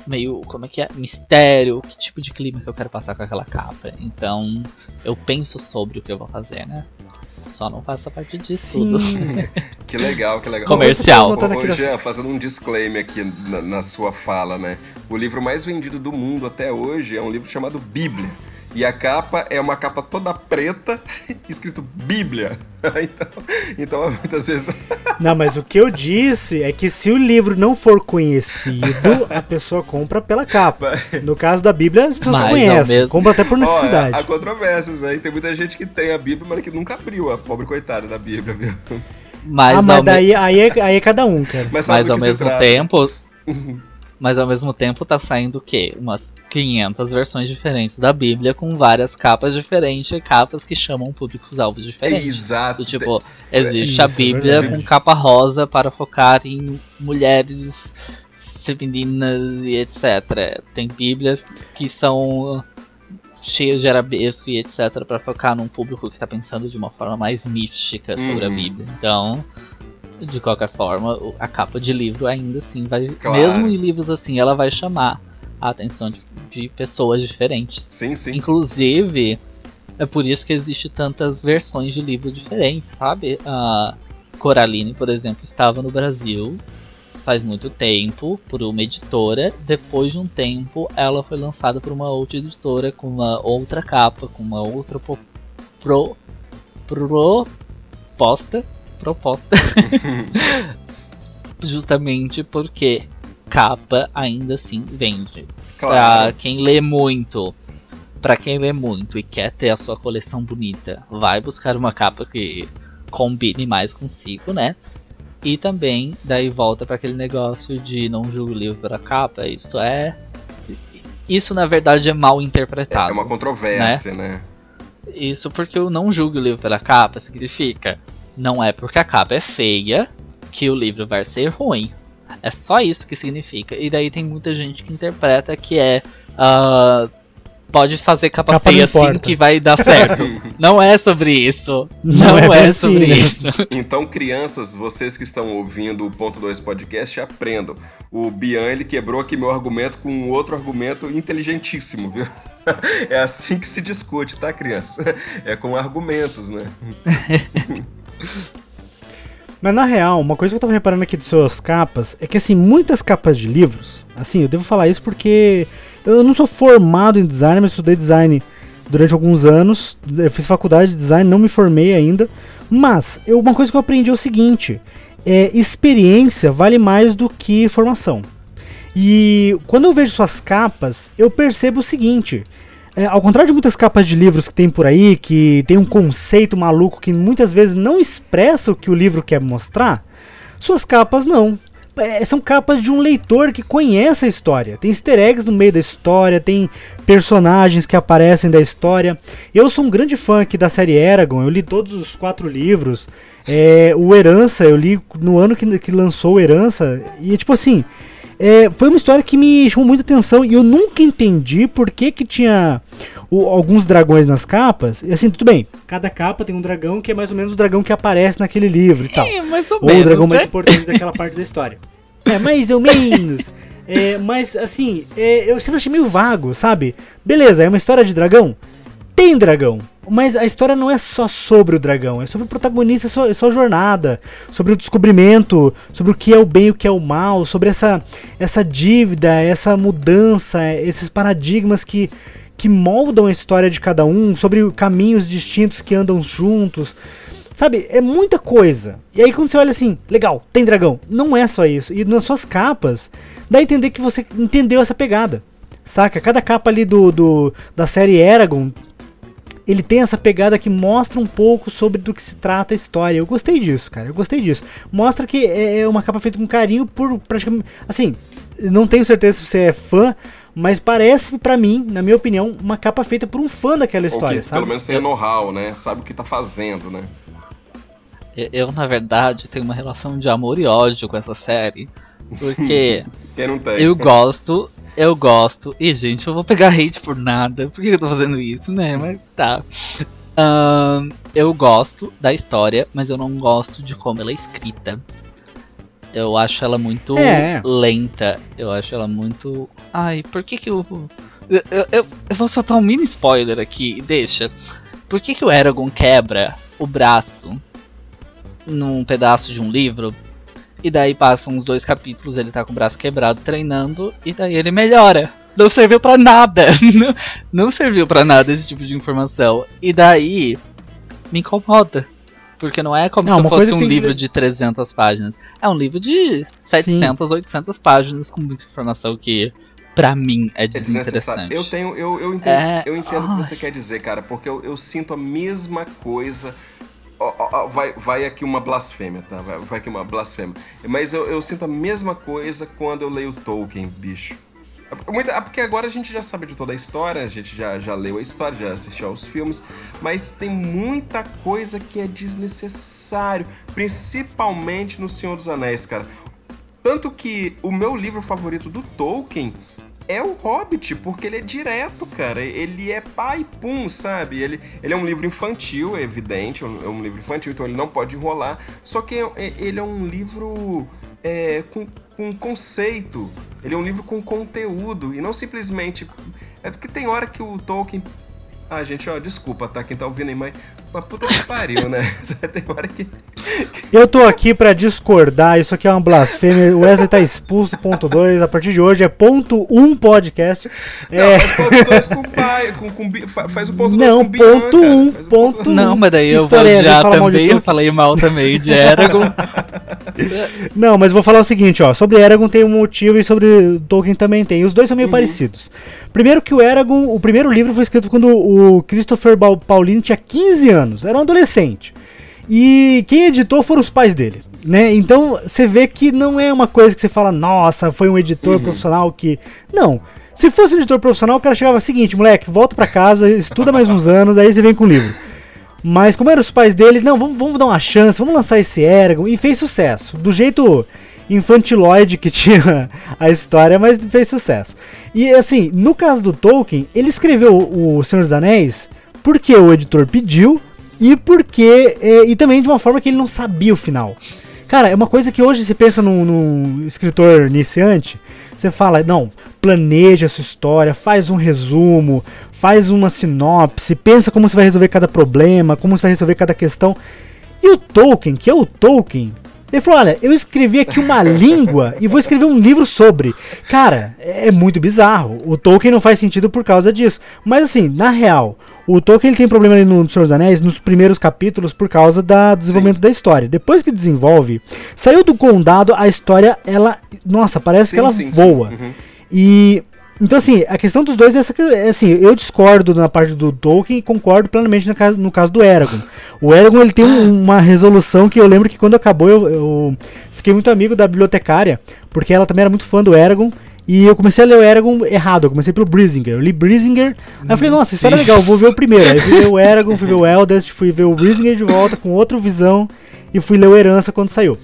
meio, como é que é? Mistério, que tipo de clima que eu quero passar com aquela capa. Então, eu penso sobre o que eu vou fazer, né? Só não faço a parte disso Sim. tudo. [laughs] Que legal, que legal. Comercial. Ô, ô, Jean, fazendo um disclaimer aqui na, na sua fala, né? O livro mais vendido do mundo até hoje é um livro chamado Bíblia. E a capa é uma capa toda preta, [laughs] escrito Bíblia. [laughs] Então, então muitas vezes. [laughs] Não, mas o que eu disse é que se o livro não for conhecido, a pessoa compra pela capa. No caso da Bíblia, as pessoas Mas, conhecem. Compra até por Ó, necessidade. há controvérsias aí. Tem muita gente que tem a Bíblia, mas que nunca abriu a pobre coitada da Bíblia, viu? Mas, ah, ao mas me- daí aí é, aí é cada um, cara. Mas, mas ao mesmo trata. tempo. Mas ao mesmo tempo tá saindo o quê? Umas 500 versões diferentes da Bíblia com várias capas diferentes e capas que chamam públicos-alvos diferentes. Exato. Do tipo, existe a Isso, é Bíblia verdade. com capa rosa para focar em mulheres femininas e etc. Tem Bíblias que são cheias de arabesco e etc. para focar num público que tá pensando de uma forma mais mística sobre a Uhum. Bíblia. Então, de qualquer forma, a capa de livro ainda assim vai. Claro. Mesmo em livros assim, ela vai chamar a atenção de, de pessoas diferentes. Sim, sim. Inclusive, é por isso que existe tantas versões de livros diferentes, sabe? A Coraline, por exemplo, estava no Brasil faz muito tempo por uma editora. Depois de um tempo, ela foi lançada por uma outra editora com uma outra capa, com uma outra po- pro, proposta, proposta. [laughs] Justamente porque capa ainda assim vende. Pra Claro. quem lê muito, pra quem lê muito e quer ter a sua coleção bonita, vai buscar uma capa que combine mais consigo, né? E também daí volta pra aquele negócio de não julgue o livro pela capa. Isso é isso na verdade é mal interpretado. É uma controvérsia, né? Isso porque o não julgue o livro pela capa significa não é porque a capa é feia que o livro vai ser ruim. É só isso que significa. E daí tem muita gente que interpreta que é. ah, pode fazer capa, Capa feia assim que vai dar certo. [laughs] não é sobre isso. Não Não, é é, assim, sobre né? isso. Então, crianças, vocês que estão ouvindo o Ponto 2 Podcast, aprendam. O Bian, ele quebrou aqui meu argumento com um outro argumento inteligentíssimo, viu? [laughs] É assim que se discute, tá, crianças? É com argumentos, né? [laughs] Mas na real, uma coisa que eu tava reparando aqui de suas capas é que assim, muitas capas de livros, assim, eu devo falar isso porque eu não sou formado em design, mas estudei design durante alguns anos. Eu fiz faculdade de design, não me formei ainda. Mas eu- uma coisa que eu aprendi é o seguinte: é, experiência vale mais do que formação. E quando eu vejo suas capas, eu percebo o seguinte. É, ao contrário de muitas capas de livros que tem por aí, que tem um conceito maluco que muitas vezes não expressa o que o livro quer mostrar, suas capas não. É, são capas de um leitor que conhece a história. Tem easter eggs no meio da história, tem personagens que aparecem da história. Eu sou um grande fã aqui da série Eragon, eu li todos os quatro livros. É, o Herança, eu li no ano que, que lançou o Herança. E tipo assim, é, foi uma história que me chamou muita atenção e eu nunca entendi por que, que tinha o- alguns dragões nas capas. E assim, tudo bem, cada capa tem um dragão que é mais ou menos o dragão que aparece naquele livro e tal. É, mais ou Ou o dragão mais né? importante daquela parte da história. É, mais ou menos. É, mas assim, é, eu sempre achei meio vago, sabe? Beleza, é uma história de dragão? Tem dragão. Mas a história não é só sobre o dragão, é sobre o protagonista, é é só jornada, sobre o descobrimento, sobre o que é o bem e o que é o mal, sobre essa, essa dívida, essa mudança, esses paradigmas que, que moldam a história de cada um, sobre caminhos distintos que andam juntos. Sabe, é muita coisa. E aí quando você olha assim, legal, tem dragão. Não é só isso. E nas suas capas, dá a entender que você entendeu essa pegada. Saca? Cada capa ali do, do da série Eragon, ele tem essa pegada que mostra um pouco sobre do que se trata a história. Eu gostei disso, cara. Eu gostei disso. Mostra que é é uma capa feita com carinho por praticamente. Assim, não tenho certeza se você é fã, mas parece pra mim, na minha opinião, uma capa feita por um fã daquela história, que sabe? pelo menos tenha know-how, né? Sabe o que tá fazendo, né? Eu, eu, na verdade, tenho uma relação de amor e ódio com essa série. Porque [laughs] Quem não tem? eu gosto, eu gosto. E, gente, eu vou pegar hate por nada. Por que eu tô fazendo isso, né? Mas tá. Ahn, eu gosto da história, mas eu não gosto de como ela é escrita. Eu acho ela muito É. lenta. Eu acho ela muito. Ai, por que que eu. Eu, eu, eu- eu vou soltar um mini spoiler aqui, deixa. Por que que o Eragon quebra o braço num pedaço de um livro? E daí passam uns dois capítulos, ele tá com o braço quebrado treinando, e daí ele melhora. Não serviu pra nada. [laughs] Não, não serviu pra nada esse tipo de informação. E daí me incomoda. Porque não é como Não, se fosse que um que livro ver- de 300 páginas. É um livro de 700, 800 páginas com muita informação que, pra mim, é É desnecessário. desinteressante. Eu tenho, eu, eu entendo, É, eu entendo o que você quer dizer, cara, porque eu, eu sinto a mesma coisa. Vai, vai aqui uma blasfêmia, tá? Vai, vai aqui uma blasfêmia. Mas eu, eu sinto a mesma coisa quando eu leio Tolkien, bicho. É é porque agora a gente já sabe de toda a história, a gente já, já leu a história, já assistiu aos filmes, mas tem muita coisa que é desnecessário, principalmente no Senhor dos Anéis, cara. Tanto que o meu livro favorito do Tolkien é o Hobbit, porque ele é direto, cara. Ele é pai pum, sabe? Ele, ele é um livro infantil, é evidente, é um, é livro infantil, então ele não pode enrolar. Só que é- é- ele é um livro é, com, com conceito. Ele é um livro com conteúdo e não simplesmente. É porque tem hora que o Tolkien. Ah, gente, ó, desculpa, tá? Quem tá ouvindo aí, mas. Mas puta que pariu, né? [laughs] tem hora que. Eu tô aqui pra discordar, isso aqui é uma blasfêmia. O Wesley tá expulso, ponto 2. A partir de hoje é ponto 1 um podcast. É, Não, faz ponto 2 com o pai. Com, com, faz o ponto 2 Não, com o Bian, ponto cara. um, Faz o ponto um. Não, mas daí eu vou é já também, eu falei mal também de Eragon. [laughs] Não, mas vou falar o seguinte, ó. Sobre Eragon tem um motivo e sobre Tolkien também tem. Os dois são meio parecidos. Primeiro que o Eragon, o primeiro livro foi escrito quando o Christopher Paulino tinha 15 anos, era um adolescente. E quem editou foram os pais dele, né? Então você vê que não é uma coisa que você fala, nossa, foi um editor profissional que. Não. Se fosse um editor profissional, o cara chegava seguinte, moleque, volta pra casa, estuda mais uns anos, aí você vem com o livro. Mas como eram os pais dele, não, vamos, vamos dar uma chance, vamos lançar esse Eragon. E fez sucesso. Do jeito infantiloide que [laughs] tinha a história, mas fez sucesso. E assim, no caso do Tolkien, ele escreveu o Senhor dos Anéis porque o editor pediu e porque. é, e também de uma forma que ele não sabia o final. Cara, é uma coisa que hoje você pensa num, num escritor iniciante, você fala, não, planeja a sua história, faz um resumo, faz uma sinopse, pensa como você vai resolver cada problema, como você vai resolver cada questão. E o Tolkien, que é o Tolkien, ele falou: Olha, eu escrevi aqui uma [laughs] língua e vou escrever um livro sobre. Cara, é muito bizarro. O Tolkien não faz sentido por causa disso. Mas assim, na real, o Tolkien ele tem problema ali no Senhor dos Anéis nos primeiros capítulos por causa da, do desenvolvimento da história. Depois que desenvolve, saiu do condado, a história, ela. Nossa, parece Sim, que ela sim, sim. voa. Uhum. E então assim, a questão dos dois é essa que é assim, eu discordo na parte do Tolkien e concordo plenamente no caso, no caso do Eragon. O Eragon ele tem um- uma resolução que eu lembro que quando acabou eu, eu fiquei muito amigo da bibliotecária, porque ela também era muito fã do Eragon. E eu comecei a ler o Eragon errado, eu comecei pelo Brisinger. Eu li Brisinger, aí eu falei, nossa, história é legal, vou ver o primeiro. Aí fui ver o [laughs] Eragon, fui ver o Eldest, fui ver o Brisinger de volta com outra visão e fui ler o Herança quando saiu.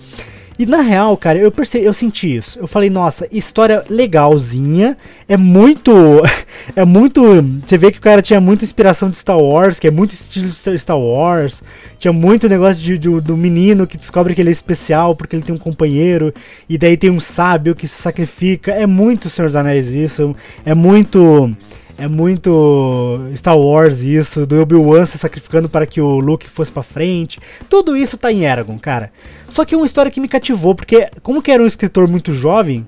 E na real, cara, eu percebi, eu senti isso. Eu falei, nossa, história legalzinha. É muito. [laughs] É muito. Você vê que o cara tinha muita inspiração de Star Wars, que é muito estilo Star Star Wars. Tinha muito negócio de, de- do menino que descobre que ele é especial porque ele tem um companheiro. E daí tem um sábio que se sacrifica. É muito Senhor dos Anéis isso. É muito. É muito Star Wars isso, do Obi-Wan se sacrificando para que o Luke fosse pra frente. Tudo isso tá em Eragon, cara. Só que é uma história que me cativou, porque como que era um escritor muito jovem,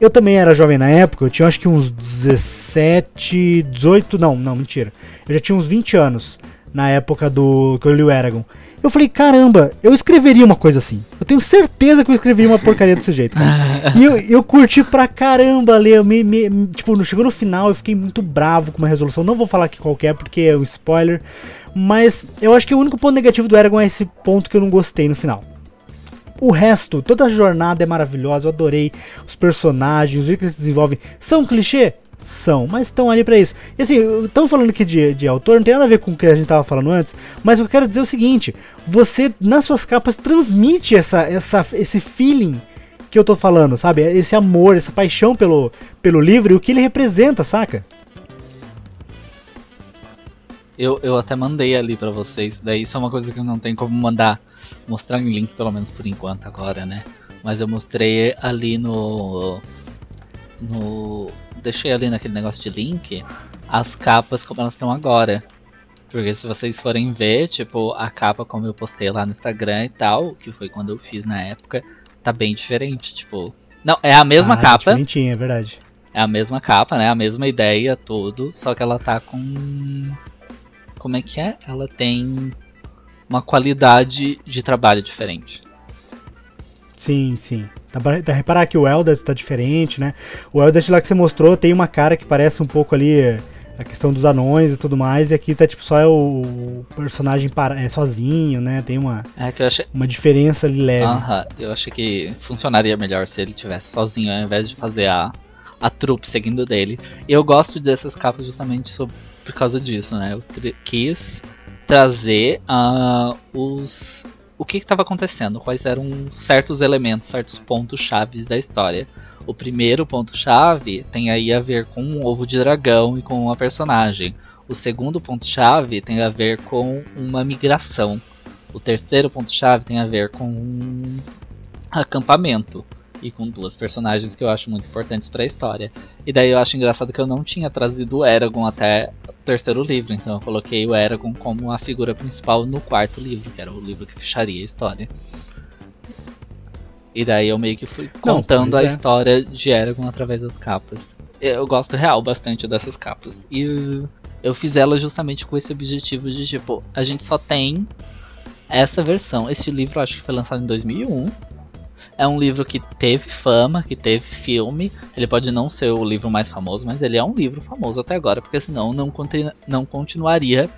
eu também era jovem na época, eu tinha acho que uns 17, 18, não, não, mentira. Eu já tinha uns 20 anos na época do que eu li o Eragon. Eu falei, caramba, eu escreveria uma coisa assim. Eu tenho certeza que eu escreveria uma porcaria desse jeito. cara. [laughs] E eu, eu curti pra caramba ler. Me, me- tipo, no- chegou no final, eu fiquei muito bravo com uma resolução. Não vou falar aqui qual que é, porque é um spoiler. Mas eu acho que o único ponto negativo do Eragon é esse ponto que eu não gostei no final. O resto, toda a jornada é maravilhosa, eu adorei os personagens, o que eles se desenvolvem. São clichê? São, mas estão ali pra isso. E assim, estamos falando aqui de, de autor, não tem nada a ver com o que a gente tava falando antes, mas eu quero dizer o seguinte: você, nas suas capas, transmite essa, essa, esse feeling que eu tô falando, sabe? Esse amor, essa paixão pelo, pelo livro e o que ele representa, saca? Eu, eu até mandei ali pra vocês, daí isso é uma coisa que eu não tenho como mandar, mostrar em link pelo menos por enquanto agora, né? Mas eu mostrei ali no. No. Deixei ali naquele negócio de link as capas como elas estão agora. Porque se vocês forem ver, tipo, a capa como eu postei lá no Instagram e tal, que foi quando eu fiz na época, tá bem diferente, tipo. Não, é a mesma Ah, capa. Diferentinha, é verdade. É a mesma capa, né? A mesma ideia, tudo. Só que ela tá com. Como é que é? Ela tem uma qualidade de trabalho diferente. Sim, sim. Dá pra, dá pra reparar que o Eldest tá diferente, né? O Eldest lá que você mostrou tem uma cara que parece um pouco ali a questão dos anões e tudo mais, e aqui tá tipo só é o, personagem para, é sozinho, né? Tem uma, É que eu achei. uma diferença ali leve. Aham, eu achei que funcionaria melhor se ele tivesse sozinho ao invés de fazer a, a trupe seguindo dele. E eu gosto dessas capas justamente sob- por causa disso, né? Eu quis trazer ah, os. O que estava acontecendo, quais eram certos elementos, certos pontos chaves da história. O primeiro ponto-chave tem aí a ver com um ovo de dragão e com uma personagem. O segundo ponto-chave tem a ver com uma migração. O terceiro ponto-chave tem a ver com um acampamento e com duas personagens que eu acho muito importantes para a história. E daí eu acho engraçado que eu não tinha trazido o Eragon até terceiro livro, então eu coloquei o Eragon como a figura principal no quarto livro, que era o livro que fecharia a história. E daí eu meio que fui Não, contando a é. história de Eragon através das capas. Eu gosto real bastante dessas capas. E eu- fiz ela justamente com esse objetivo de tipo, a gente só tem essa versão. Esse livro acho que foi lançado em 2001. É um livro que teve fama, que teve filme. Ele pode não ser o livro mais famoso, mas ele é um livro famoso até agora, porque senão não, conti- não continuaria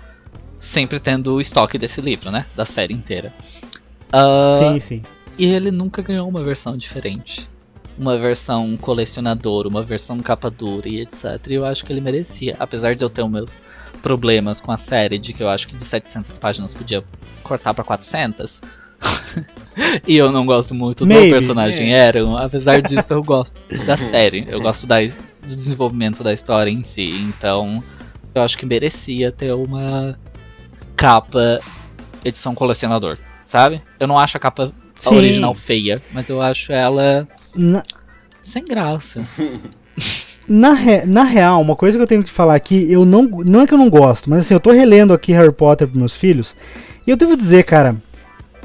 sempre tendo o estoque desse livro, né? Da série inteira. Ah, Sim, sim. e ele nunca ganhou uma versão diferente. Uma versão colecionador, uma versão capa dura e etc. E eu acho que ele merecia. Apesar de eu ter os meus problemas com a série, de que eu acho que de 700 páginas podia cortar pra 400. [laughs] e eu não gosto muito Maybe, do personagem Aaron. Apesar disso, eu gosto [laughs] da série. Eu gosto da, do desenvolvimento da história em si. Então, eu acho que merecia ter uma capa edição colecionador, sabe? Eu não acho a capa Sim. original feia, mas eu acho ela Na, sem graça. [laughs] na, re- na real, uma coisa que eu tenho que falar aqui, eu não. Não é que eu não gosto, mas assim, eu tô relendo aqui Harry Potter pros meus filhos. E eu devo dizer, cara,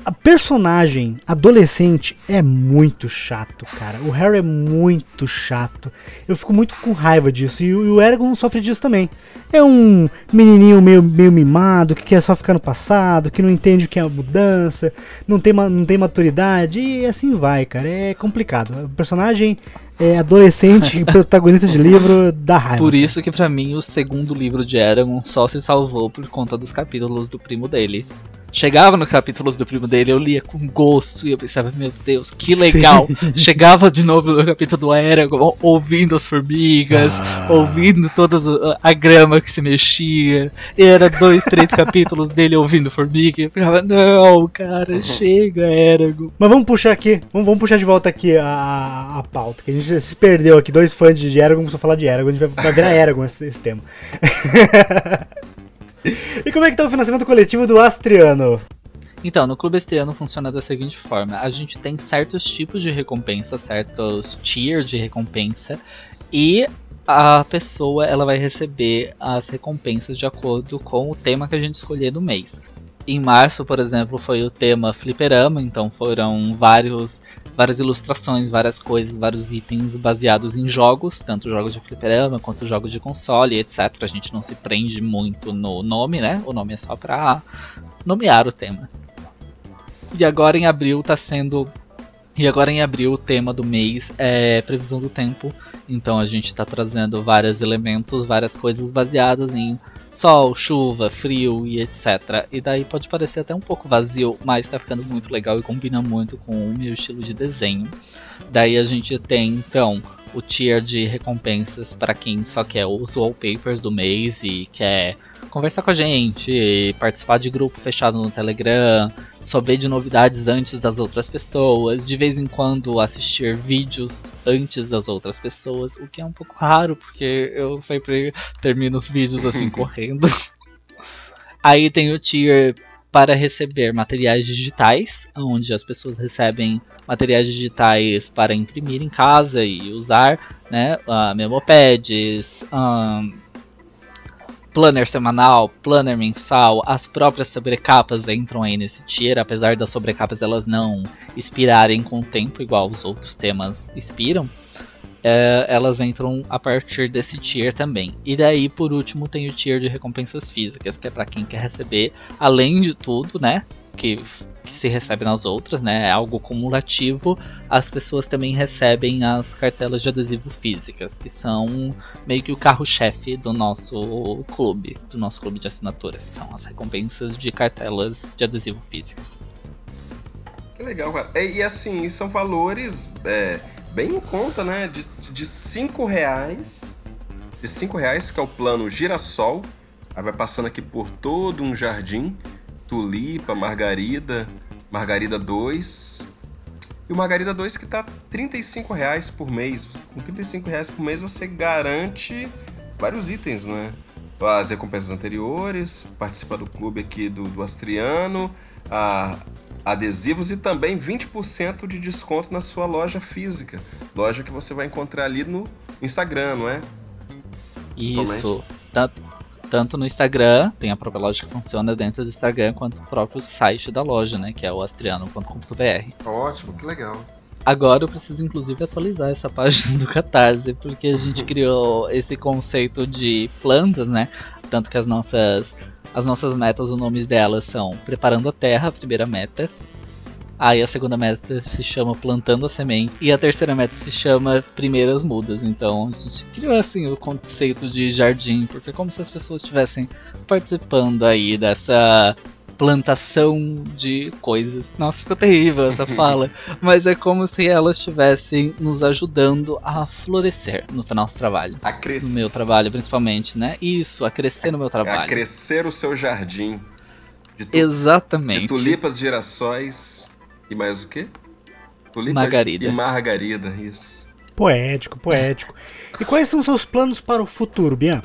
a personagem adolescente é muito chato, cara. O Harry é muito chato. Eu fico muito com raiva disso. E, o- Eragon sofre disso também. É um menininho meio, meio mimado, que quer só ficar no passado, que não entende o que é a mudança, não tem, não tem maturidade, e assim vai, cara. É complicado. O personagem é adolescente, [laughs] protagonista de livro, dá raiva. Por cara. isso que pra mim o segundo livro de Eragon só se salvou por conta dos capítulos do primo dele. Chegava nos capítulos do primo dele, eu lia com gosto e eu pensava, meu Deus, que legal. [laughs] Chegava de novo no capítulo do Eragon, ouvindo as formigas, Ah. ouvindo toda a, a grama que se mexia. Era dois, três [laughs] capítulos dele ouvindo formiga. E eu ficava, não, cara, chega, Eragon. Mas vamos puxar aqui, vamos, vamos puxar de volta aqui a, a, a pauta, que a gente se perdeu aqui, dois fãs de Eragon começou a falar de Eragon, a gente vai, vai virar [laughs] Eragon esse, esse tema. E como é que tá o financiamento coletivo do Astriano? Então, no Clube Estriano funciona da seguinte forma: a gente tem certos tipos de recompensa, certos tiers de recompensa, e a pessoa ela vai receber as recompensas de acordo com o tema que a gente escolher no mês. Em março, por exemplo, foi o tema Fliperama, então foram vários, várias ilustrações, várias coisas, vários itens baseados em jogos, tanto jogos de fliperama quanto jogos de console, etc. A gente não se prende muito no nome, né? O nome é só pra nomear o tema. E agora em abril tá sendo. E agora em abril o tema do mês é previsão do tempo. Então a gente tá trazendo vários elementos, várias coisas baseadas em sol, chuva, frio e etc. E daí pode parecer até um pouco vazio, mas tá ficando muito legal e combina muito com o meu estilo de desenho. Daí a gente tem então o tier de recompensas para quem só quer os wallpapers do mês e quer conversar com a gente, participar de grupo fechado no Telegram, saber de novidades antes das outras pessoas, de vez em quando assistir vídeos antes das outras pessoas, o que é um pouco raro porque eu sempre termino os vídeos assim [laughs] correndo. Aí tem o tier para receber materiais digitais, onde as pessoas recebem materiais digitais para imprimir em casa e usar, né, uh, memopads, um, planner semanal, planner mensal, as próprias sobrecapas entram aí nesse tier, apesar das sobrecapas elas não expirarem com o tempo igual os outros temas expiram é, elas entram a partir desse tier também. E daí, por último, tem o tier de recompensas físicas, que é para quem quer receber, além de tudo, né? Que, que, se recebe nas outras, né? É algo cumulativo. As pessoas também recebem as cartelas de adesivo físicas, que são meio que o carro-chefe do nosso clube, do nosso clube de assinaturas. São as recompensas de cartelas de adesivo físicas. Que legal, cara. E, e assim, são valores. É bem em conta, né? De, de cinco reais. De cinco reais, que é o plano Girassol. Aí vai passando aqui por todo um jardim. Tulipa, Margarida, Margarida 2. E o Margarida 2 que tá 35 reais por mês. Com 35 reais por mês você garante vários itens, né? As recompensas anteriores, participa do clube aqui do, do Astriano, a, adesivos e também 20% de desconto na sua loja física. Loja que você vai encontrar ali no Instagram, não é? Isso. Tanto, tanto no Instagram, tem a própria loja que funciona dentro do Instagram, quanto o próprio site da loja, né? Que é o astriano.com.br. Ótimo, que legal. Agora eu preciso inclusive atualizar essa página do Catarse, porque a gente [laughs] criou esse conceito de plantas, né? Tanto que as nossas as nossas metas, os nomes delas são Preparando a Terra, a primeira meta. Aí a segunda meta se chama Plantando a Semente. E a terceira meta se chama Primeiras Mudas. Então a gente criou assim o conceito de jardim, porque é como se as pessoas estivessem participando aí dessa plantação de coisas. Nossa, ficou terrível essa [laughs] fala. Mas é como se elas estivessem nos ajudando a florescer no nosso trabalho. A crescer. No meu trabalho, principalmente, né? Isso, a crescer no meu trabalho. A crescer o seu jardim. De tu... Exatamente. De tulipas, girassóis e mais o quê? Tulipas Margarida. E margarida, isso. Poético, poético. e quais são os seus planos para o futuro, Bian?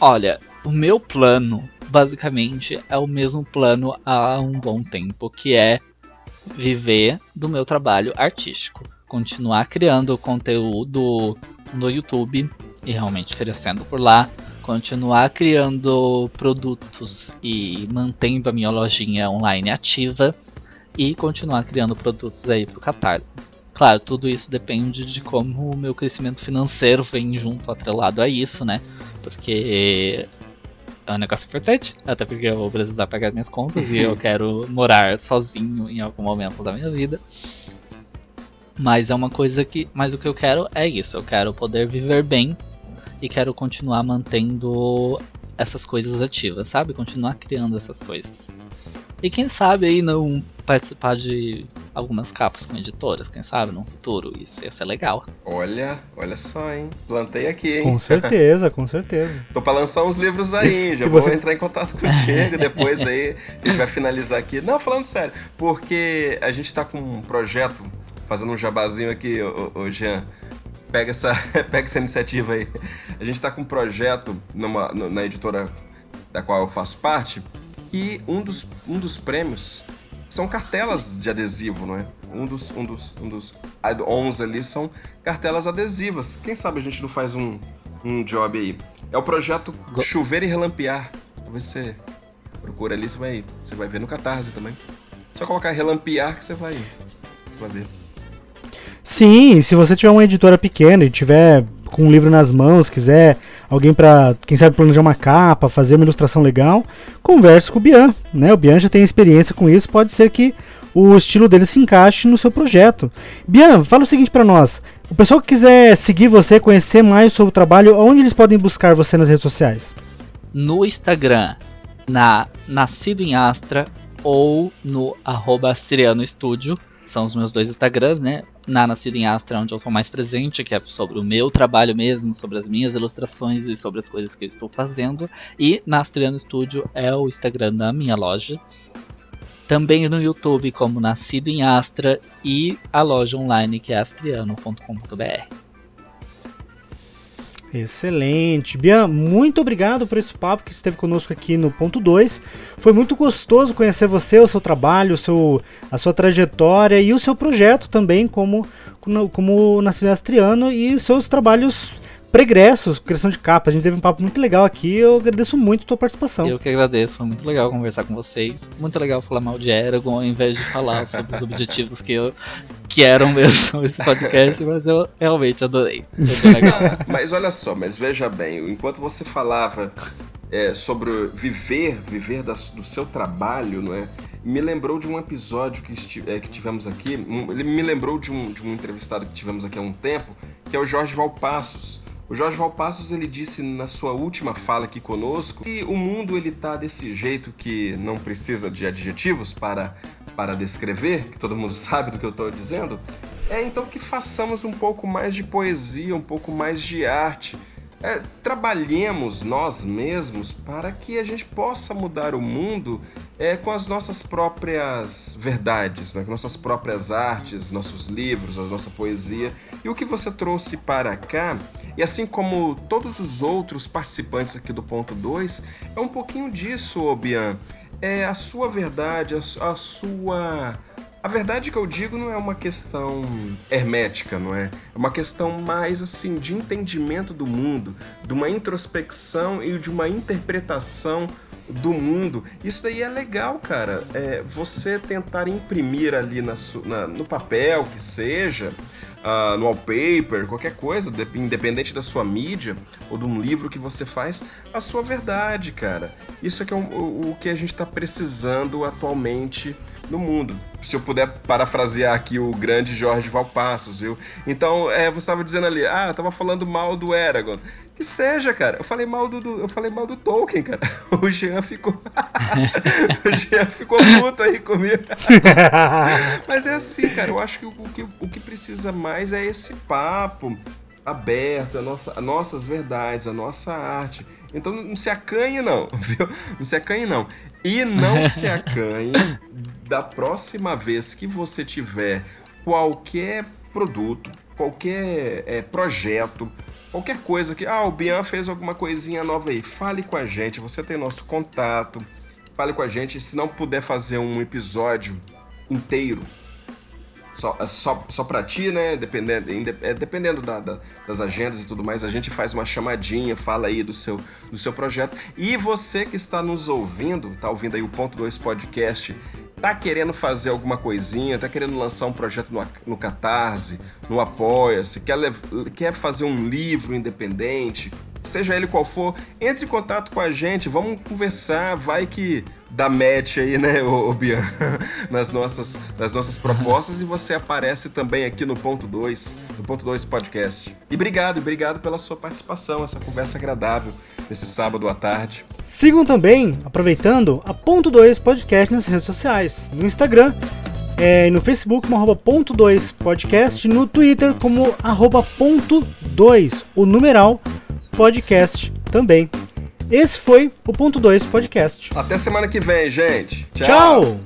Olha, o meu plano basicamente é o mesmo plano há um bom tempo, que é viver do meu trabalho artístico, continuar criando conteúdo no YouTube e realmente crescendo por lá, continuar criando produtos e mantendo a minha lojinha online ativa e continuar criando produtos aí pro Catarse. Claro, tudo isso depende de como o meu crescimento financeiro vem junto atrelado a isso, né? Porque é um negócio importante, até porque eu vou precisar pagar minhas contas e eu [laughs] quero morar sozinho em algum momento da minha vida. Mas é uma coisa que. Mas o que eu quero é isso. Eu quero poder viver bem e quero continuar mantendo essas coisas ativas, sabe? Continuar criando essas coisas. E quem sabe aí não participar de algumas capas com editoras, quem sabe, no futuro. Isso ia ser legal. Olha, olha só, hein? Plantei aqui, hein? Com [laughs] certeza, com certeza. Tô pra lançar uns livros aí, [laughs] já vou você... entrar em contato contigo, depois aí a gente vai finalizar aqui. Não, falando sério, porque a gente tá com um projeto, fazendo um jabazinho aqui, ô, ô Jean, pega essa, [laughs] pega essa iniciativa aí. A gente tá com um projeto numa, na editora da qual eu faço parte, que um dos, um dos prêmios são cartelas de adesivo, não é? Um dos, um dos, um dos add-ons ali são cartelas adesivas. Quem sabe a gente não faz um, um job aí. É o projeto Chover e Relampear. Você procura ali, você vai, você vai ver no Catarse também. Só colocar Relampear que você vai, vai ver. Sim, se você tiver uma editora pequena e tiver com um livro nas mãos, quiser alguém para, quem sabe, planejar uma capa, fazer uma ilustração legal, converse com o Bian. Né? O Bian já tem experiência com isso, pode ser que o estilo dele se encaixe no seu projeto. Bian, fala o seguinte para nós. O pessoal que quiser seguir você, conhecer mais sobre o trabalho, onde eles podem buscar você nas redes sociais? No Instagram, na Nascido em Astra ou no arroba Studio. São os meus dois Instagrams, né? Na Nascido em Astra, onde eu tô mais presente, que é sobre o meu trabalho mesmo, sobre as minhas ilustrações e sobre as coisas que eu estou fazendo. E na Astriano Studio é o Instagram da minha loja. Também no YouTube como Nascido em Astra e a loja online que é astriano.com.br. Excelente. Bian, muito obrigado por esse papo que esteve conosco aqui no ponto 2. Foi muito gostoso conhecer você, o seu trabalho, o seu, a sua trajetória e o seu projeto também como, como, como Nascido Astriano e seus trabalhos pregressos, criação de capa. A gente teve um papo muito legal aqui. Eu agradeço muito a tua participação. Eu que agradeço, foi muito legal conversar com vocês. Muito legal falar mal de Eragon ao invés de falar sobre os objetivos que eu que eram mesmo esse podcast, mas eu realmente adorei. mas olha só, mas veja bem, enquanto você falava é, sobre viver, viver da, do seu trabalho, não é? Me lembrou de um episódio que, é, que tivemos aqui. Um, ele me lembrou de um, de um entrevistado que tivemos aqui há um tempo, que é o Jorge Valpassos. O Jorge Valpassos ele disse na sua última fala aqui conosco que o mundo ele tá desse jeito que não precisa de adjetivos para para descrever, que todo mundo [laughs] sabe do que eu estou dizendo, é então que façamos um pouco mais de poesia, um pouco mais de arte. É, trabalhemos nós mesmos para que a gente possa mudar o mundo é, com as nossas próprias verdades, né? com nossas próprias artes, nossos livros, a nossa poesia. E o que você trouxe para cá, e assim como todos os outros participantes aqui do ponto 2, é um pouquinho disso, Obian. É a sua verdade, a, a sua a verdade que eu digo não é uma questão hermética, não é? É uma questão mais assim de entendimento do mundo, de uma introspecção e de uma interpretação do mundo. Isso daí é legal, cara. É você tentar imprimir ali na, na no papel que seja, uh, no wallpaper, qualquer coisa, independente da sua mídia ou de um livro que você faz, a sua verdade, cara. Isso é que é o, o que a gente está precisando atualmente no mundo. Se eu puder parafrasear aqui o grande Jorge Valpassos, viu? Então, é, você estava dizendo ali, ah, eu tava falando mal do Eragon. Que seja, cara. Eu falei mal do, do eu falei mal do Tolkien, cara. [laughs] O Jean ficou [laughs] O Jean ficou puto aí comigo. [laughs] Mas é assim, cara, eu acho que o, o que o que precisa mais é esse papo aberto, a nossa, as nossas verdades, a nossa arte. Então não se acanhe não, viu? Não se acanhe não. E não se acanhe da próxima vez que você tiver qualquer produto, qualquer é, projeto, qualquer coisa que. Ah, o Bian fez alguma coisinha nova aí. Fale com a gente, você tem nosso contato. Fale com a gente. Se não puder fazer um episódio inteiro só, é só, só pra ti, né? Dependendo, é, dependendo da, da, das agendas e tudo mais, a gente faz uma chamadinha, fala aí do seu, do seu projeto. E você que está nos ouvindo, tá ouvindo aí o Ponto 2 Podcast, tá querendo fazer alguma coisinha, tá querendo lançar um projeto no, no Catarse, no Apoia-se, quer, quer fazer um livro independente, seja ele qual for, entre em contato com a gente, vamos conversar, vai que dá match aí, né, ô, ô Bian, [laughs] nas nossas, nas nossas propostas e você aparece também aqui no ponto 2, no ponto 2 podcast. E obrigado, obrigado pela sua participação, essa conversa agradável nesse sábado à tarde. Sigam também, aproveitando, a ponto 2 podcast nas redes sociais, no Instagram, é, no Facebook como arroba ponto 2 podcast, no Twitter como arroba ponto 2, o numeral podcast também. Esse foi o Ponto 2 Podcast. Até semana que vem, gente. Tchau. Tchau.